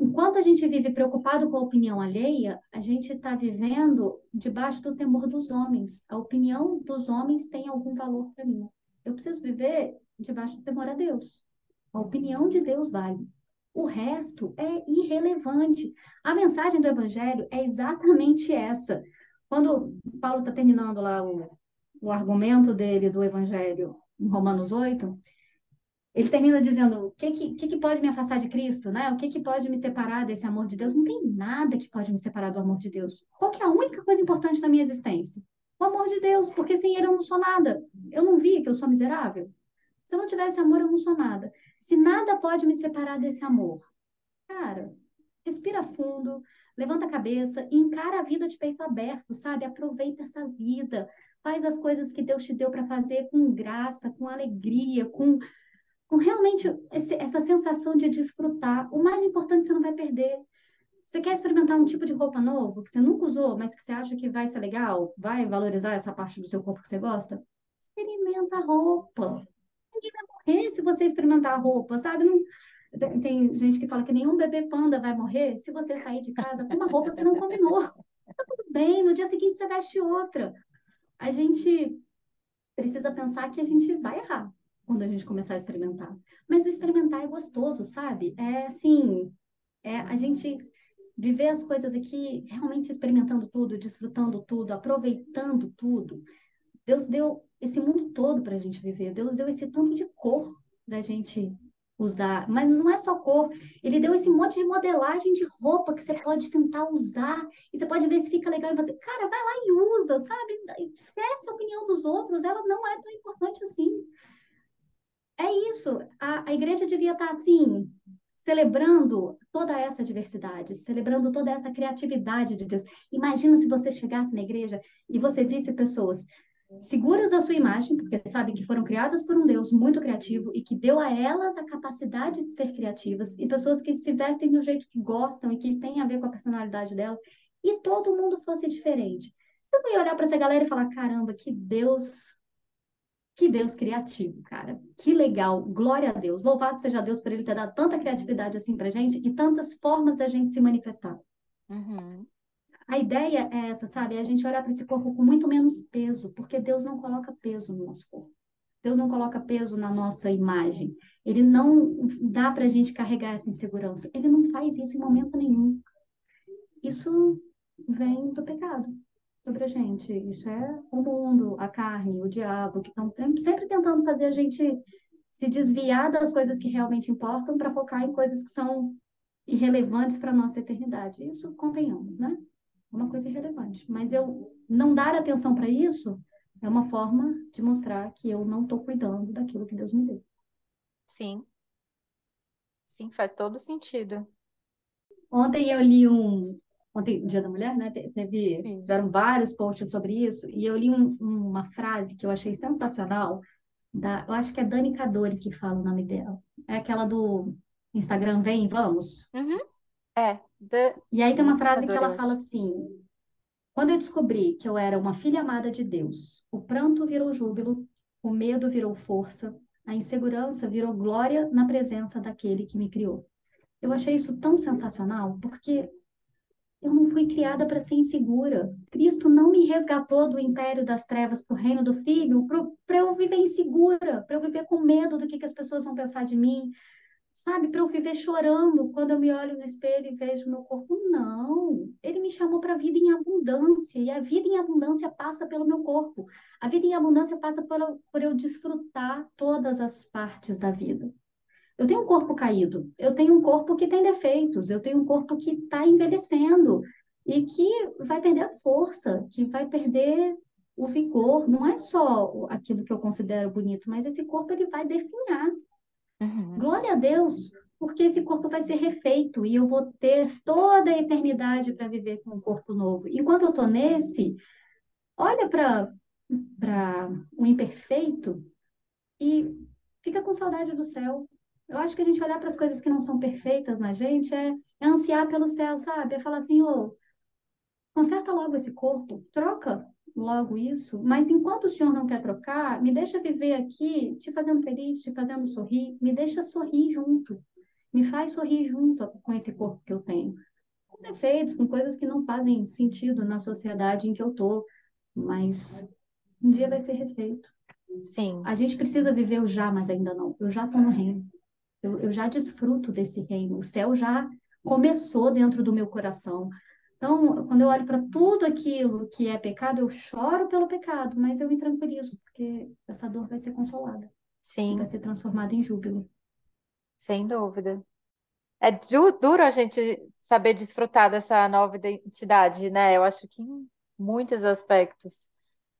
Enquanto a gente vive preocupado com a opinião alheia, a gente está vivendo debaixo do temor dos homens. A opinião dos homens tem algum valor para mim. Eu preciso viver debaixo do temor a Deus. A opinião de Deus vale. O resto é irrelevante. A mensagem do Evangelho é exatamente essa. Quando Paulo está terminando lá o, o argumento dele do Evangelho em Romanos 8, ele termina dizendo: o que, que, que, pode me afastar de Cristo? Né? O que, que pode me separar desse amor de Deus? Não tem nada que pode me separar do amor de Deus. Qual que é a única coisa importante na minha existência? O amor de Deus, porque sem ele eu não sou nada. Eu não vi que eu sou miserável. Se eu não tivesse amor, eu não sou nada. Se nada pode me separar desse amor, cara, respira fundo, levanta a cabeça e encara a vida de peito aberto, sabe? Aproveita essa vida, faz as coisas que Deus te deu para fazer com graça, com alegria, com, com realmente esse, essa sensação de desfrutar. O mais importante você não vai perder. Você quer experimentar um tipo de roupa novo que você nunca usou, mas que você acha que vai ser legal, vai valorizar essa parte do seu corpo que você gosta? Experimenta a roupa. Ninguém vai morrer se você experimentar a roupa, sabe? Não, tem, gente que fala que nenhum bebê panda vai morrer se você sair de casa com uma roupa que não combinou. Tá tudo bem, no dia seguinte você veste outra. A gente precisa pensar que a gente vai errar quando a gente começar a experimentar. Mas o experimentar é gostoso, sabe? É assim, é a gente viver as coisas aqui realmente experimentando tudo, desfrutando tudo, aproveitando tudo. Deus deu esse mundo todo para a gente viver. Deus deu esse tanto de cor para a gente usar, mas não é só cor. Ele deu esse monte de modelagem de roupa que você pode tentar usar e você pode ver se fica legal em você. Cara, vai lá e usa, sabe? Esquece a opinião dos outros, ela não é tão importante assim. É isso. A, a igreja devia estar assim, celebrando toda essa diversidade, celebrando toda essa criatividade de Deus. Imagina se você chegasse na igreja e você visse pessoas seguras da sua imagem, porque sabem que foram criadas por um Deus muito criativo e que deu a elas a capacidade de ser criativas, e pessoas que se vestem do jeito que gostam e que tem a ver com a personalidade dela, e todo mundo fosse diferente. Você vai olhar para essa galera e falar: caramba, que Deus. Que Deus criativo, cara. Que legal. Glória a Deus. Louvado seja Deus por ele ter dado tanta criatividade assim pra gente e tantas formas da gente se manifestar. Uhum. A ideia é essa, sabe? É a gente olhar para esse corpo com muito menos peso, porque Deus não coloca peso no nosso corpo. Deus não coloca peso na nossa imagem. Ele não dá para a gente carregar essa insegurança. Ele não faz isso em momento nenhum. Isso vem do pecado sobre a gente. Isso é o mundo, a carne, o diabo, que estão sempre tentando fazer a gente se desviar das coisas que realmente importam para focar em coisas que são irrelevantes para a nossa eternidade. Isso convenhamos, né? Uma coisa irrelevante. Mas eu não dar atenção para isso é uma forma de mostrar que eu não estou cuidando daquilo que Deus me deu. Sim. Sim, faz todo sentido. Ontem eu li um. Ontem, Dia da Mulher, né? Teve, tiveram vários posts sobre isso, e eu li um, uma frase que eu achei sensacional. Da, eu acho que é Dani Cadori que fala o nome dela. É aquela do Instagram Vem, Vamos. Uhum. É, The... E aí tem uma frase que ela fala assim: Quando eu descobri que eu era uma filha amada de Deus, o pranto virou júbilo, o medo virou força, a insegurança virou glória na presença daquele que me criou. Eu achei isso tão sensacional, porque eu não fui criada para ser insegura. Cristo não me resgatou do império das trevas para o reino do Filho para eu viver insegura, para eu viver com medo do que, que as pessoas vão pensar de mim, sabe, para eu viver chorando quando eu me olho no espelho e vejo meu corpo. Não, ele me chamou para a vida em abundância, e a vida em abundância passa pelo meu corpo. A vida em abundância passa por, por eu desfrutar todas as partes da vida. Eu tenho um corpo caído, eu tenho um corpo que tem defeitos, eu tenho um corpo que está envelhecendo e que vai perder a força, que vai perder o vigor. Não é só aquilo que eu considero bonito, mas esse corpo ele vai definhar. Uhum. Glória a Deus, porque esse corpo vai ser refeito e eu vou ter toda a eternidade para viver com um corpo novo. Enquanto eu estou nesse, olha para o imperfeito e fica com saudade do céu. Eu acho que a gente olhar para as coisas que não são perfeitas na gente é, é ansiar pelo céu, sabe? É falar assim, ô, conserta logo esse corpo, troca logo isso, mas enquanto o senhor não quer trocar, me deixa viver aqui te fazendo feliz, te fazendo sorrir, me deixa sorrir junto, me faz sorrir junto com esse corpo que eu tenho. Com defeitos, com coisas que não fazem sentido na sociedade em que eu tô, mas um dia vai ser refeito. Sim. A gente precisa viver o já, mas ainda não. Eu já estou no reino. Eu, eu já desfruto desse reino. O céu já começou dentro do meu coração. Então, quando eu olho para tudo aquilo que é pecado, eu choro pelo pecado, mas eu me tranquilizo, porque essa dor vai ser consolada. Sim. Vai ser transformada em júbilo. Sem dúvida. É duro a gente saber desfrutar dessa nova identidade, né? Eu acho que em muitos aspectos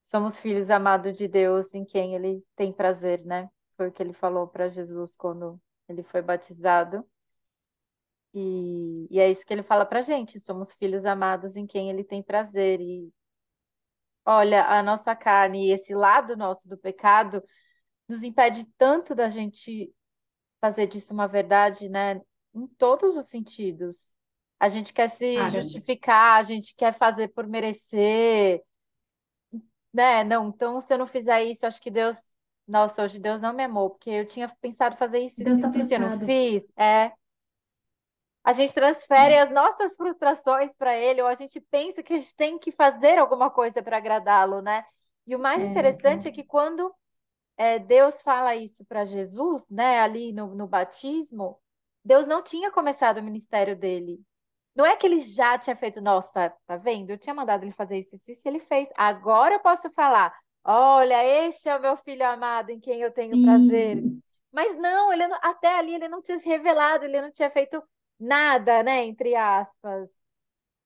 somos filhos amados de Deus, em quem Ele tem prazer, né? Foi o que Ele falou para Jesus quando ele foi batizado. E, e é isso que ele fala pra gente, somos filhos amados em quem ele tem prazer. E olha, a nossa carne e esse lado nosso do pecado nos impede tanto da gente fazer disso uma verdade, né? Em todos os sentidos. A gente quer se Cara, justificar, a gente quer fazer por merecer, né? Não, então se eu não fizer isso, acho que Deus, nossa, hoje Deus não me amou, porque eu tinha pensado fazer isso, Deus isso, está isso, eu não fiz. É, a gente transfere as nossas frustrações para ele, ou a gente pensa que a gente tem que fazer alguma coisa para agradá-lo, né? E o mais É, interessante é que quando é, Deus fala isso para Jesus, né, ali no, no batismo, Deus não tinha começado o ministério dele. Não é que ele já tinha feito, nossa, tá vendo? Eu tinha mandado ele fazer isso, isso, isso, ele fez. Agora eu posso falar, olha, este é o meu filho amado em quem eu tenho prazer. Sim. Mas não, ele não- até ali ele não tinha se revelado, ele não tinha feito nada, né, entre aspas,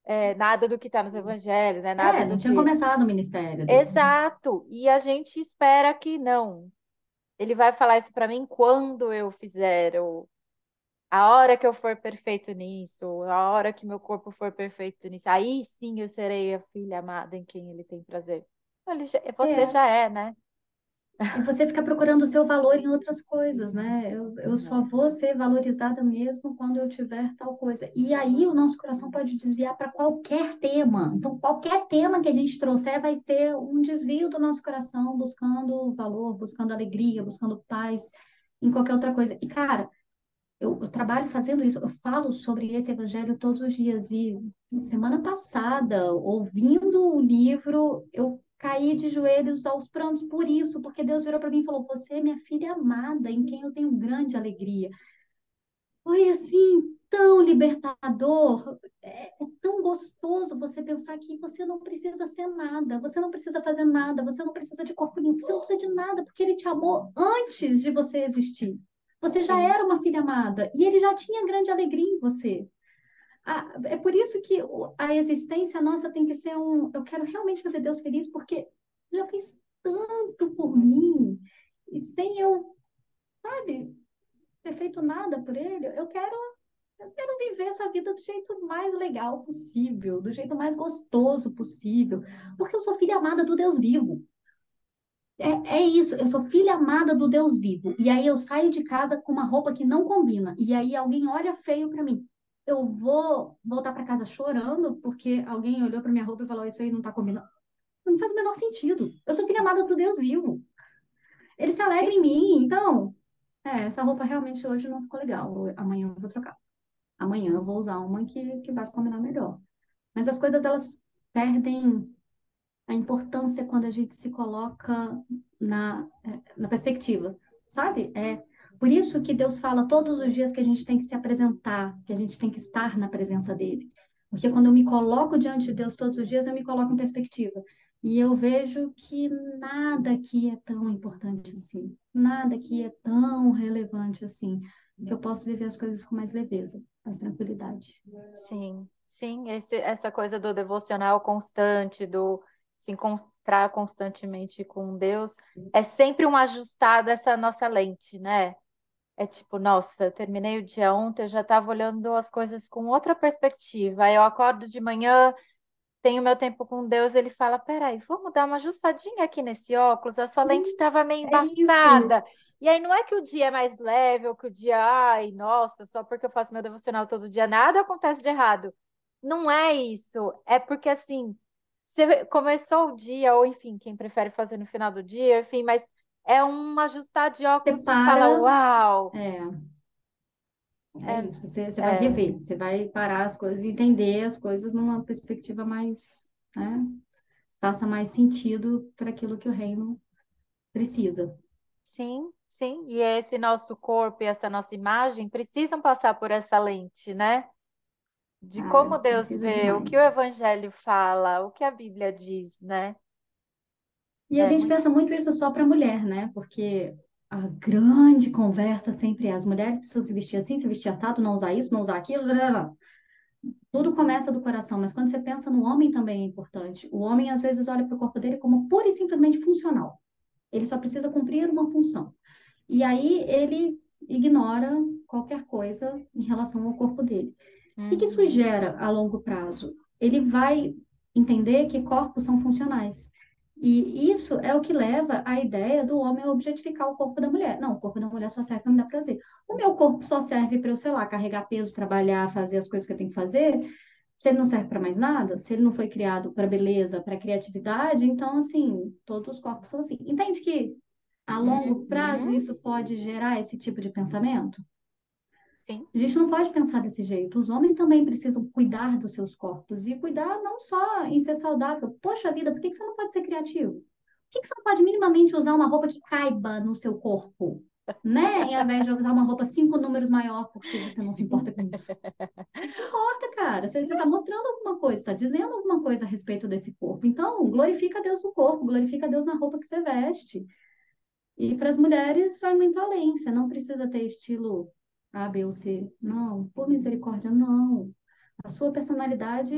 é, nada do que está nos evangelhos, né, nada É, não do tinha que. começado o ministério dele. Exato. E a gente espera que não. Ele vai falar isso para mim quando eu fizer, ou a hora que eu for perfeito nisso, a hora que meu corpo for perfeito nisso. Aí sim eu serei a filha amada em quem ele tem prazer. Ele já- você É, já é, né? Você fica procurando o seu valor em outras coisas, né? Eu, eu só vou ser valorizada mesmo quando eu tiver tal coisa. E aí o nosso coração pode desviar para qualquer tema. Então, qualquer tema que a gente trouxer vai ser um desvio do nosso coração, buscando valor, buscando alegria, buscando paz, em qualquer outra coisa. E, cara, eu, eu trabalho fazendo isso, eu falo sobre esse evangelho todos os dias. E semana passada, ouvindo o livro, eu caí de joelhos aos prantos por isso, porque Deus virou para mim e falou: Você é minha filha amada, em quem eu tenho grande alegria. Foi assim, tão libertador, é, é tão gostoso você pensar que você não precisa ser nada, você não precisa fazer nada, você não precisa de corpo limpo, você não precisa de nada, porque ele te amou antes de você existir. Você já era uma filha amada e ele já tinha grande alegria em você. Ah, é por isso que a existência nossa tem que ser um. Eu quero realmente fazer Deus feliz, porque já fez tanto por mim, e sem eu, sabe, ter feito nada por ele, eu quero eu quero viver essa vida do jeito mais legal possível, do jeito mais gostoso possível, porque eu sou filha amada do Deus vivo. É, é isso, eu sou filha amada do Deus vivo. E aí eu saio de casa com uma roupa que não combina. E aí alguém olha feio para mim. Eu vou voltar para casa chorando porque alguém olhou para minha roupa e falou: Isso aí não tá combinando. Não faz o menor sentido. Eu sou filha amada do Deus vivo. Ele se alegra em mim. Então, é, essa roupa realmente hoje não ficou legal. Amanhã eu vou trocar. Amanhã eu vou usar uma que, que vai combinar melhor. Mas as coisas, elas perdem a importância quando a gente se coloca na, eh, na perspectiva, sabe? É por isso que Deus fala todos os dias que a gente tem que se apresentar, que a gente tem que estar na presença dele. Porque quando eu me coloco diante de Deus todos os dias, eu me coloco em perspectiva. E eu vejo que nada aqui é tão importante assim, nada aqui é tão relevante assim, que eu posso viver as coisas com mais leveza, mais tranquilidade. sim, sim. Esse, essa coisa do devocional constante, do se encontrar constantemente com Deus, é sempre um ajustar dessa nossa lente, né? É tipo, nossa, eu terminei o dia ontem, eu já estava olhando as coisas com outra perspectiva. Aí eu acordo de manhã, tenho meu tempo com Deus, ele fala: peraí, vamos dar uma ajustadinha aqui nesse óculos, a sua lente estava meio É embaçada. E aí não é que o dia é mais leve, ou que o dia, ai, nossa, só porque eu faço meu devocional todo dia, nada acontece de errado. Não é isso. É porque assim, você começou o dia, ou enfim, quem prefere fazer no final do dia, enfim, mas é um ajustar de óculos que fala, para, uau! é, É É, isso, você, você vai é, rever, você vai parar as coisas e entender as coisas numa perspectiva mais, né, faça mais sentido para aquilo que o reino precisa. sim, sim. E esse nosso corpo e essa nossa imagem precisam passar por essa lente, né? De como Cara, Deus vê, o que o demais. Evangelho fala, o que a Bíblia diz, né? E a É gente muito. pensa muito isso só para mulher, né? Porque a grande conversa sempre é as mulheres precisam se vestir assim, se vestir assado, não usar isso, não usar aquilo, blá, blá. Tudo começa do coração, mas quando você pensa no homem também é importante. O homem às vezes olha para o corpo dele como pura e simplesmente funcional. Ele só precisa cumprir uma função. E aí ele ignora. qualquer coisa em relação ao corpo dele. O que, que isso gera a longo prazo? Ele vai entender que corpos são funcionais. E isso é o que leva à ideia do homem objetificar o corpo da mulher. Não, o corpo da mulher só serve para me dar prazer. O meu corpo só serve para eu, sei lá, carregar peso, trabalhar, fazer as coisas que eu tenho que fazer. Se ele não serve para mais nada, se ele não foi criado para beleza, para criatividade, então, assim, todos os corpos são assim. Entende que a longo prazo Uhum. isso pode gerar esse tipo de pensamento? Sim. A gente não pode pensar desse jeito. Os homens também precisam cuidar dos seus corpos e cuidar não só em ser saudável. Poxa vida, por que você não pode ser criativo? Por que você não pode minimamente usar uma roupa que caiba no seu corpo? Né? Em vez de usar uma roupa cinco números maior, porque você não se importa com isso. Se importa, cara. Você está mostrando alguma coisa, está dizendo alguma coisa a respeito desse corpo. Então, glorifica Deus no corpo, glorifica Deus na roupa que você veste. E para as mulheres vai muito além. Você não precisa ter estilo A, B ou C. Não, por misericórdia, não. A sua personalidade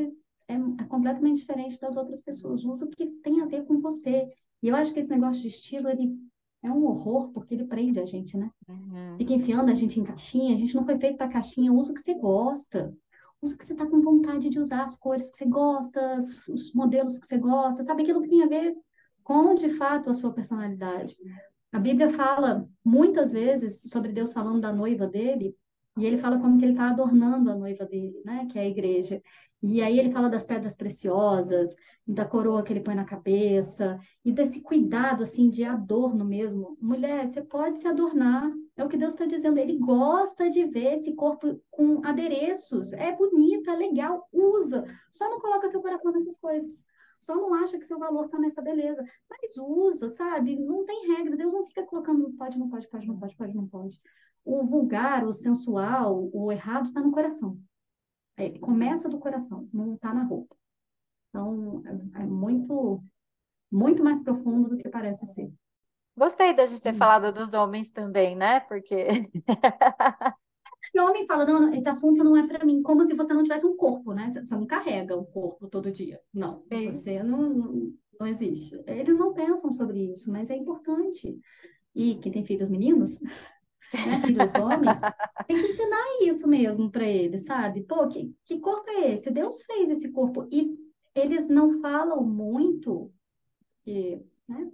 é, é completamente diferente das outras pessoas. Usa o que tem a ver com você. E eu acho que esse negócio de estilo, ele é um horror, porque ele prende a gente, né? Uhum. Fica enfiando a gente em caixinha. A gente não foi feito para caixinha. Usa o que você gosta. Usa o que você está com vontade de usar, as cores que você gosta, os os modelos que você gosta. Sabe aquilo que tem a ver com, de fato, a sua personalidade. A Bíblia fala muitas vezes sobre Deus falando da noiva dele, e ele fala como que ele está adornando a noiva dele, né, que é a igreja. E aí ele fala das pedras preciosas, da coroa que ele põe na cabeça, e desse cuidado, assim, de adorno mesmo. Mulher, você pode se adornar, é o que Deus está dizendo. Ele gosta de ver esse corpo com adereços, é bonito, é legal, usa. Só não coloca seu coração nessas coisas. Só não acha que seu valor está nessa beleza. Mas usa, sabe? Não tem regra. Deus não fica colocando pode, não pode, pode, não pode, pode, não pode. O vulgar, o sensual, o errado está no coração. É, começa do coração, não está na roupa. Então, é, é muito, muito mais profundo do que parece ser. Gostei da gente ter Isso. falado dos homens também, né? Porque E o homem fala, não, esse assunto não é para mim, como se você não tivesse um corpo, né? Você você não carrega o corpo todo dia. Não, Sim. você não, não, não existe. Eles não pensam sobre isso, mas é importante. E quem tem filhos meninos, né, filhos homens, tem que ensinar isso mesmo para eles, sabe? Pô, que, que corpo é esse? Deus fez esse corpo. E eles não falam muito, que, né,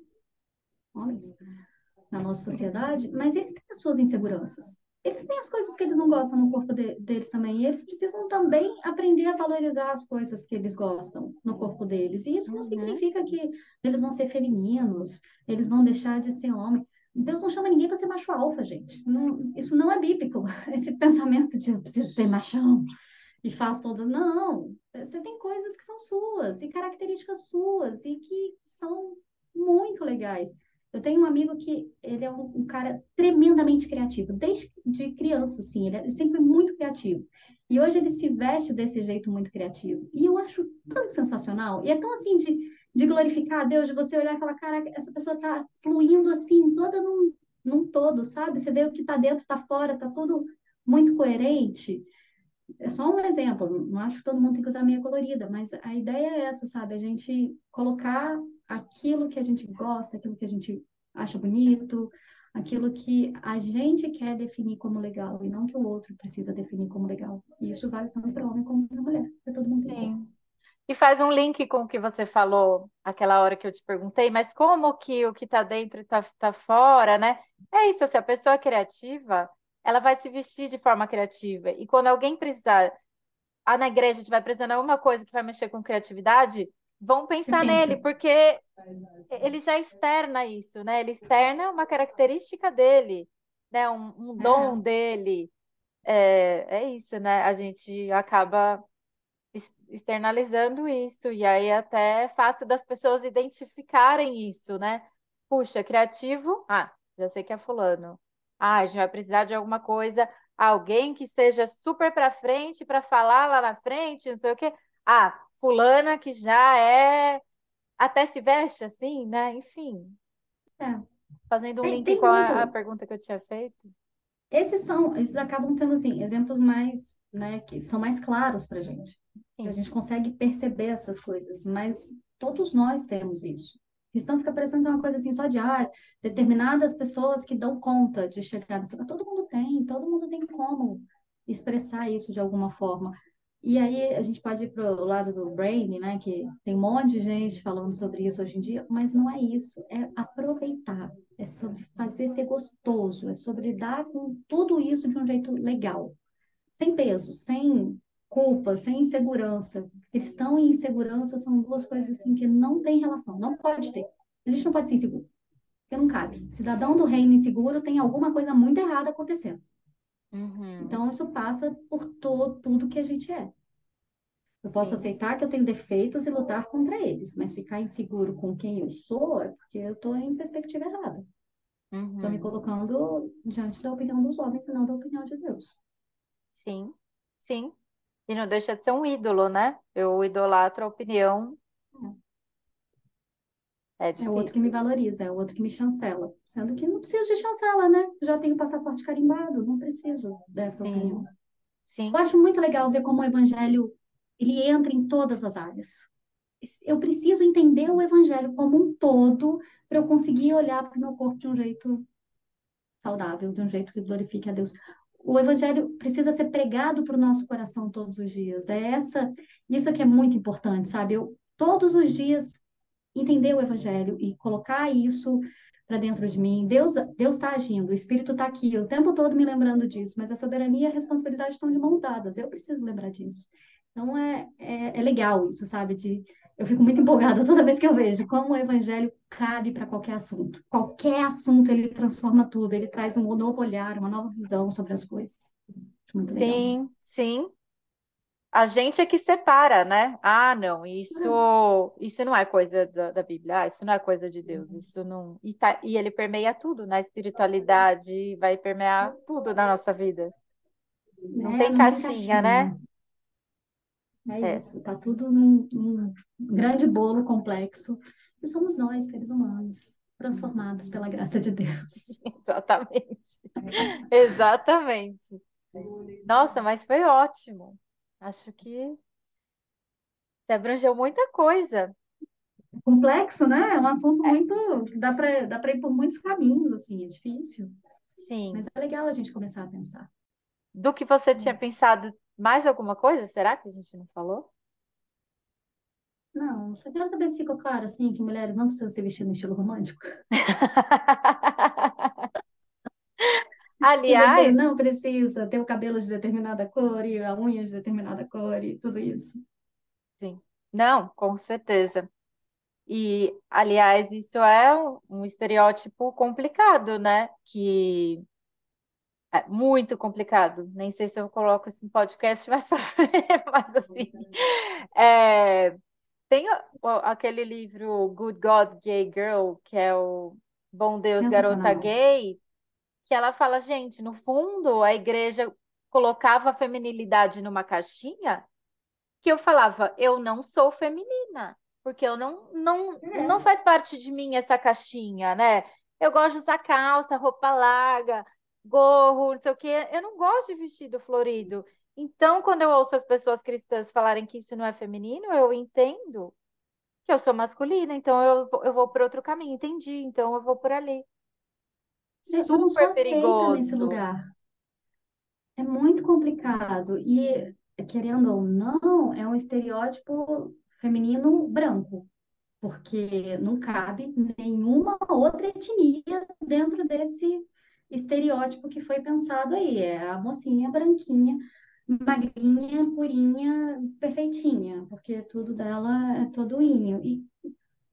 homens, na nossa sociedade, mas eles têm as suas inseguranças. Eles têm as coisas que eles não gostam no corpo de- deles também. E eles precisam também aprender a valorizar as coisas que eles gostam no corpo deles. E isso não Uhum. significa que eles vão ser femininos, eles vão deixar de ser homem. Deus não chama ninguém para ser macho alfa, gente. Não- isso não é bíblico. Esse pensamento de eu preciso ser machão e faço todas. Não. Você tem coisas que são suas e características suas e que são muito legais. Eu tenho um amigo que ele é um, um cara tremendamente criativo, desde de criança, assim, ele, ele sempre foi muito criativo. E hoje ele se veste desse jeito muito criativo. E eu acho tão sensacional. E é tão assim de, de glorificar a Deus, de você olhar e falar, caraca, essa pessoa tá fluindo assim, toda num, num todo, sabe? Você vê o que tá dentro, tá fora, tá tudo muito coerente. É só um exemplo, não acho que todo mundo tem que usar meia colorida, mas a ideia é essa, sabe? A gente colocar aquilo que a gente gosta, aquilo que a gente acha bonito, aquilo que a gente quer definir como legal e não que o outro precisa definir como legal. E isso vale tanto para homem como para mulher, para todo mundo. Sim. E faz um link com o que você falou aquela hora que eu te perguntei, mas como que o que tá dentro tá, tá fora, né? É isso, se a pessoa é criativa, ela vai se vestir de forma criativa. E quando alguém precisar, ah, na igreja a gente vai precisando de alguma coisa que vai mexer com criatividade, vão pensar pensa. nele, porque ele já externa isso, né? Ele externa uma característica dele, né? Um, um dom dele. É, é isso, né? A gente acaba ex- externalizando isso, e aí até é fácil das pessoas identificarem isso, né? Puxa, criativo, ah, já sei que é fulano. Ah, a gente vai precisar de alguma coisa, alguém que seja super para frente para falar lá na frente, não sei o quê. Ah, fulana que já é até se veste assim, né? Enfim, É. fazendo um Tem- link tem com a, muito. a pergunta que eu tinha feito. Esses são, esses acabam sendo assim, exemplos mais, né, que são mais claros para gente. Sim. A gente consegue perceber essas coisas, mas todos nós temos isso. Cristão fica parecendo uma coisa assim só de ah, determinadas pessoas que dão conta de chegar nessa. Todo mundo tem, todo mundo tem como expressar isso de alguma forma. E aí a gente pode ir para o lado do brain, né? Que tem um monte de gente falando sobre isso hoje em dia, mas não é isso. É aproveitar, é sobre fazer ser gostoso, é sobre lidar com tudo isso de um jeito legal, sem peso, sem culpa, sem insegurança. Cristão e insegurança são duas coisas assim que não têm relação, não pode ter. A gente não pode ser inseguro, porque não cabe. Cidadão do reino inseguro tem alguma coisa muito errada acontecendo. Uhum. Então, isso passa por todo, tudo que a gente é. Eu posso Sim. aceitar que eu tenho defeitos e lutar contra eles, mas ficar inseguro com quem eu sou é porque eu estou em perspectiva errada. Estou me Uhum. colocando diante da opinião dos homens e não da opinião de Deus. Sim. Sim. E não deixa de ser um ídolo, né? Eu idolatro a opinião. É É o outro que me valoriza, é o outro que me chancela. Sendo que não preciso de chancela, né? Já tenho passaporte carimbado, não preciso dessa Sim. opinião. Sim. Eu acho muito legal ver como o evangelho ele entra em todas as áreas. Eu preciso entender o evangelho como um todo para eu conseguir olhar para o meu corpo de um jeito saudável, de um jeito que glorifique a Deus. O evangelho precisa ser pregado para o nosso coração todos os dias. É essa, isso que é muito importante, sabe? Eu todos os dias entender o evangelho e colocar isso para dentro de mim. Deus Deus está agindo, o Espírito está aqui o tempo todo me lembrando disso, mas a soberania e a responsabilidade estão de mãos dadas. Eu preciso lembrar disso. Então é, é, é legal isso, sabe? De, eu fico muito empolgada toda vez que eu vejo como o evangelho cabe para qualquer assunto. Qualquer assunto ele transforma tudo, ele traz um novo olhar, uma nova visão sobre as coisas. Muito. Sim, sim. A gente é que separa, né? Ah, não, isso, isso não é coisa da, da Bíblia, ah, isso não é coisa de Deus, isso não. E, tá, e ele permeia tudo, na espiritualidade, vai permear tudo na nossa vida. Não É, tem tem caixinha, né? caixinha. É É, isso, tá tudo num, num grande bolo complexo. E somos nós, seres humanos, transformados pela graça de Deus. exatamente. Exatamente. Nossa, mas foi ótimo. Acho que você abrangeu muita coisa. Complexo, né? É um assunto muito. Dá para dá ir por muitos caminhos, assim, é difícil. Sim. Mas é legal a gente começar a pensar. Do que você tinha pensado, mais alguma coisa? Será que a gente não falou? Não, só quero saber se ficou claro, assim, que mulheres não precisam se vestir no estilo romântico. E você Aliás, não precisa ter o cabelo de determinada cor e a unha de determinada cor e tudo isso. sim. Não, com certeza. E, aliás, isso é um, estereótipo complicado, né? Que é muito complicado. Nem sei se eu coloco isso no podcast mais pra frente, mas assim. é, tem aquele livro Good God, Gay Girl, que é o Bom Deus, Garota. Gay, que ela fala, gente, no fundo, a igreja colocava a feminilidade numa caixinha que eu falava, eu não sou feminina, porque eu não, não, não É. faz parte de mim essa caixinha, né? Eu gosto de usar calça, roupa larga, gorro, não sei o quê. Eu não gosto de vestido florido. Então, quando eu ouço as pessoas cristãs falarem que isso não é feminino, eu entendo que eu sou masculina, então eu, eu vou por outro caminho. Entendi, então eu vou por ali. Eu não sou Super aceita nesse perigoso. lugar. É muito complicado. E, querendo ou não, é um estereótipo feminino branco, porque não cabe nenhuma outra etnia dentro desse estereótipo que foi pensado aí. É a mocinha branquinha, magrinha, purinha, perfeitinha, porque tudo dela é todoinho. E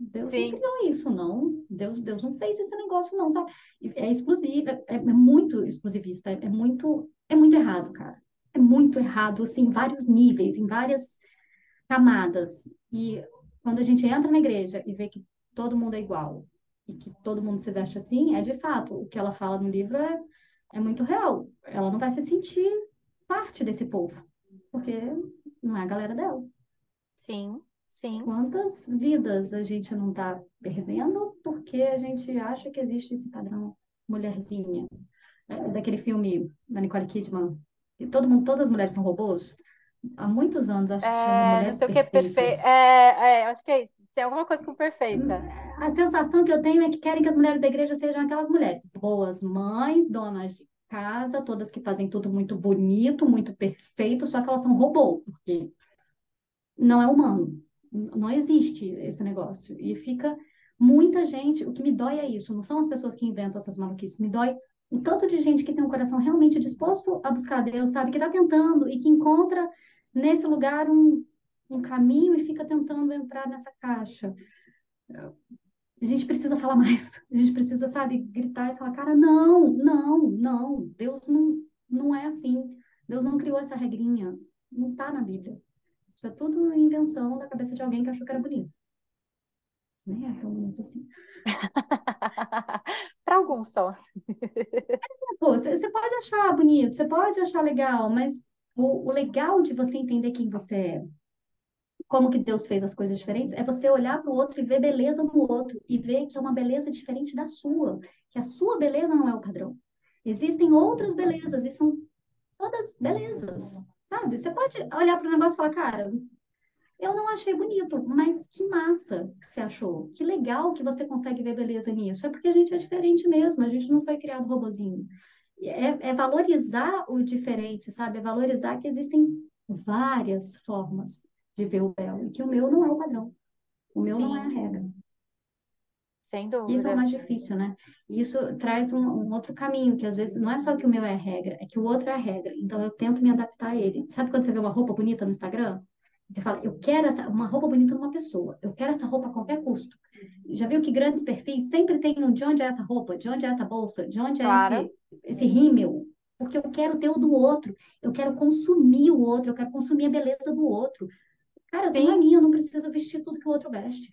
Deus não Sim, criou isso, não. Deus, Deus não fez esse negócio, não, sabe? É exclusivo, é, é muito exclusivista, é, é muito, é muito errado, cara. É muito errado, assim, em vários níveis, em várias camadas. E quando a gente entra na igreja e vê que todo mundo é igual e que todo mundo se veste assim, é de fato, o que ela fala no livro é, é muito real. Ela não vai se sentir parte desse povo, porque não é a galera dela. sim, sim. Quantas vidas a gente não está perdendo porque a gente acha que existe esse padrão mulherzinha? É, daquele filme da Nicole Kidman, todo mundo, todas as mulheres são robôs. Há muitos anos acho que chama É, não sei o que, perfeito. Perfeitas. É, é, acho que é isso. Tem alguma coisa com perfeita. A sensação que eu tenho é que querem que as mulheres da igreja sejam aquelas mulheres boas mães, donas de casa, todas que fazem tudo muito bonito, muito perfeito, só que elas são robô, porque não é humano. Não existe esse negócio. E fica muita gente. O que me dói é isso, não são as pessoas que inventam essas maluquices, me dói o tanto de gente que tem um coração realmente disposto a buscar Deus, sabe? Que está tentando e que encontra nesse lugar um, um caminho e fica tentando entrar nessa caixa. A gente precisa falar mais. A gente precisa, sabe, gritar e falar, cara, não, não, não. Deus não, não é assim. Deus não criou essa regrinha. Não está na Bíblia. Isso é tudo invenção da cabeça de alguém que achou que era bonito. Nem é tão bonito assim. Para alguns só. Pô, você pode achar bonito, você pode achar legal, mas o, o legal de você entender quem você é, como que Deus fez as coisas diferentes, é você olhar para o outro e ver beleza no outro e ver que é uma beleza diferente da sua, que a sua beleza não é o padrão. Existem outras belezas e são todas belezas, sabe? Você pode olhar para o negócio e falar, cara, eu não achei bonito, mas que massa que você achou. Que legal que você consegue ver beleza nisso. É porque a gente é diferente mesmo, a gente não foi criado robozinho. É, é valorizar o diferente, sabe? É valorizar que existem várias formas de ver o belo, e que o meu não é o padrão. O meu Sim. não é a regra. Sem dúvida. Isso é o mais difícil, né? Isso traz um, um, outro caminho, que às vezes não é só que o meu é a regra, é que o outro é a regra. Então eu tento me adaptar a ele. Sabe quando você vê uma roupa bonita no Instagram? Você fala, eu quero essa, uma roupa bonita numa pessoa, eu quero essa roupa a qualquer custo. Já viu que grandes perfis sempre tem um de onde é essa roupa, de onde é essa bolsa, de onde é claro. esse, esse rímel? Porque eu quero ter o do outro, eu quero consumir o outro, eu quero consumir a beleza do outro. Cara, eu tenho a minha, eu não preciso vestir tudo que o outro veste.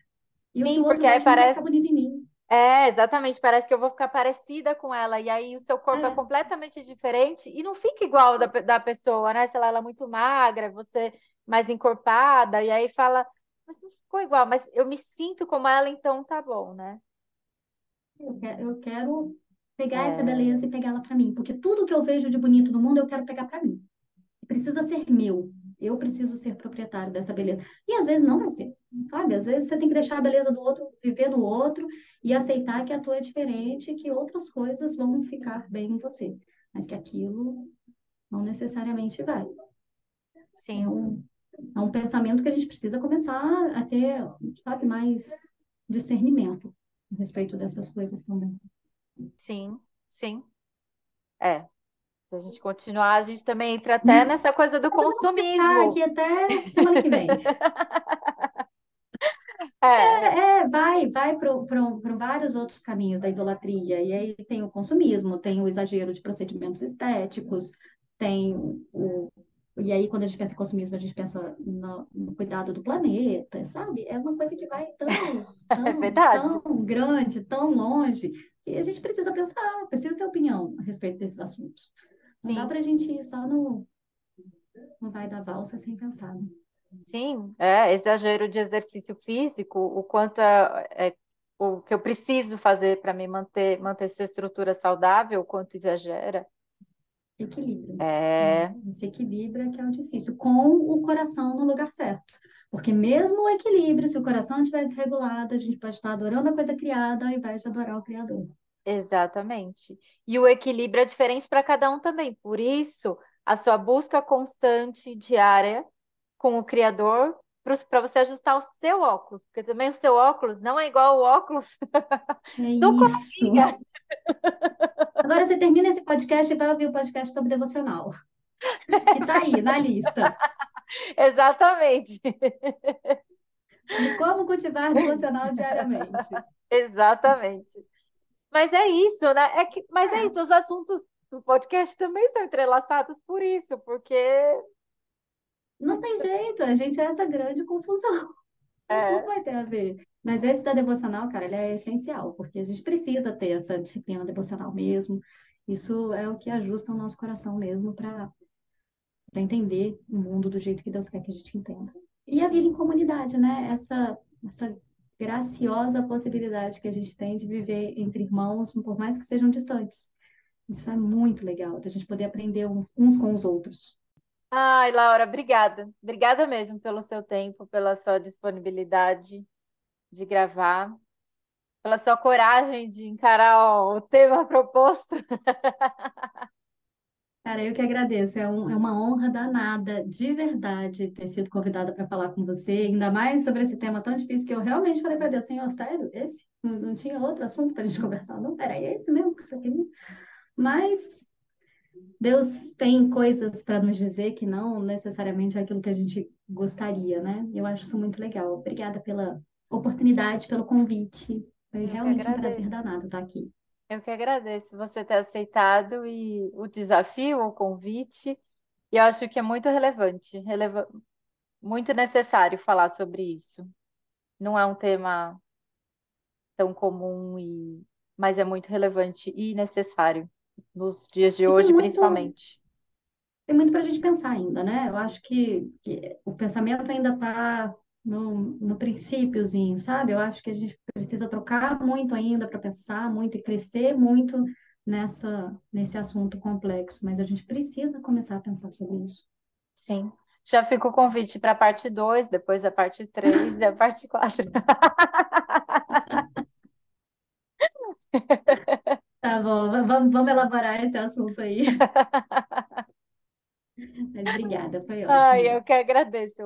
E Sim, o porque aí parece. bonito em mim. É, exatamente. Parece que eu vou ficar parecida com ela. E aí o seu corpo é, é completamente diferente e não fica igual da, da pessoa, né? Sei lá, ela é muito magra, você mais encorpada, e aí fala, mas não ficou igual, mas eu me sinto como ela, então tá bom, né? Eu quero, eu quero pegar é... essa beleza e pegá-la para mim, porque tudo que eu vejo de bonito no mundo eu quero pegar para mim. Precisa ser meu. Eu preciso ser proprietário dessa beleza. E às vezes não vai ser, sabe? Às vezes você tem que deixar a beleza do outro, viver no outro e aceitar que a tua é diferente, que outras coisas vão ficar bem em você, mas que aquilo não necessariamente vai. Sim. É um, é um pensamento que a gente precisa começar a ter, sabe, mais discernimento a respeito dessas coisas também. Sim, sim. É. Se a gente continuar, a gente também entra até nessa coisa do consumismo. aqui até semana que vem. É. é, é, vai, vai para vários outros caminhos da idolatria. E aí tem o consumismo, tem o exagero de procedimentos estéticos, tem o, e aí, quando a gente pensa em consumismo, a gente pensa no, no cuidado do planeta, sabe? É uma coisa que vai tão, é tão, tão grande, tão longe, que a gente precisa pensar, precisa ter opinião a respeito desses assuntos. Não Sim. dá para a gente ir só no, no vai da valsa sem pensar. Né? Sim, é exagero de exercício físico, o quanto é, é o que eu preciso fazer para me manter, manter essa estrutura saudável, o quanto exagera. Equilíbrio. É. Né? Esse equilíbrio é que é o difícil, com o coração no lugar certo. Porque mesmo o equilíbrio, se o coração estiver desregulado, a gente pode estar adorando a coisa criada ao invés de adorar o Criador. Exatamente. E o equilíbrio é diferente para cada um também. Por isso, a sua busca constante, diária, com o Criador, para você ajustar o seu óculos. Porque também o seu óculos não é igual ao óculos é do coleguinha. Agora você termina esse podcast e vai ouvir o podcast sobre devocional. Que está aí na lista. Exatamente. como cultivar devocional diariamente. Exatamente. Mas é isso, né? É que, mas é isso, os assuntos do podcast também são entrelaçados por isso, porque. Não tem jeito, a gente é essa grande confusão. É. Não vai ter a ver. Mas esse da devocional, cara, ele é essencial, porque a gente precisa ter essa disciplina devocional mesmo. Isso é o que ajusta o nosso coração mesmo para entender o mundo do jeito que Deus quer que a gente entenda. E a vida em comunidade, né? Essa, essa graciosa possibilidade que a gente tem de viver entre irmãos, por mais que sejam distantes. Isso é muito legal, da gente poder aprender uns, uns com os outros. Ai, Laura, obrigada. Obrigada mesmo pelo seu tempo, pela sua disponibilidade. de gravar, pela sua coragem de encarar o tema proposto. Cara, eu que agradeço. É, um- é uma honra danada, de verdade, ter sido convidada para falar com você, ainda mais sobre esse tema tão difícil que eu realmente falei para Deus, Senhor, sério, esse? Não, não tinha outro assunto para a gente conversar, não? Era esse mesmo que você queria? Mas Deus tem coisas para nos dizer que não necessariamente é aquilo que a gente gostaria, né? Eu acho isso muito legal. Obrigada pela oportunidade, pelo convite. Foi realmente um prazer danado estar aqui. Eu que agradeço você ter aceitado e o desafio, o convite. E eu acho que é muito relevante, releva- muito necessário falar sobre isso. Não é um tema tão comum e mas é muito relevante e necessário nos dias de hoje, muito, principalmente. tem muito para a gente pensar ainda, né? Eu acho que, que o pensamento ainda está no, no princípiozinho, sabe? Eu acho que a gente precisa trocar muito ainda para pensar muito e crescer muito nessa, nesse assunto complexo, mas a gente precisa começar a pensar sobre isso. Sim. Já fica o convite para a parte 2, depois a parte 3 e a parte 4. Tá bom, va- vamos, vamos elaborar esse assunto aí. Mas obrigada, foi Ai, ótimo. eu que agradeço.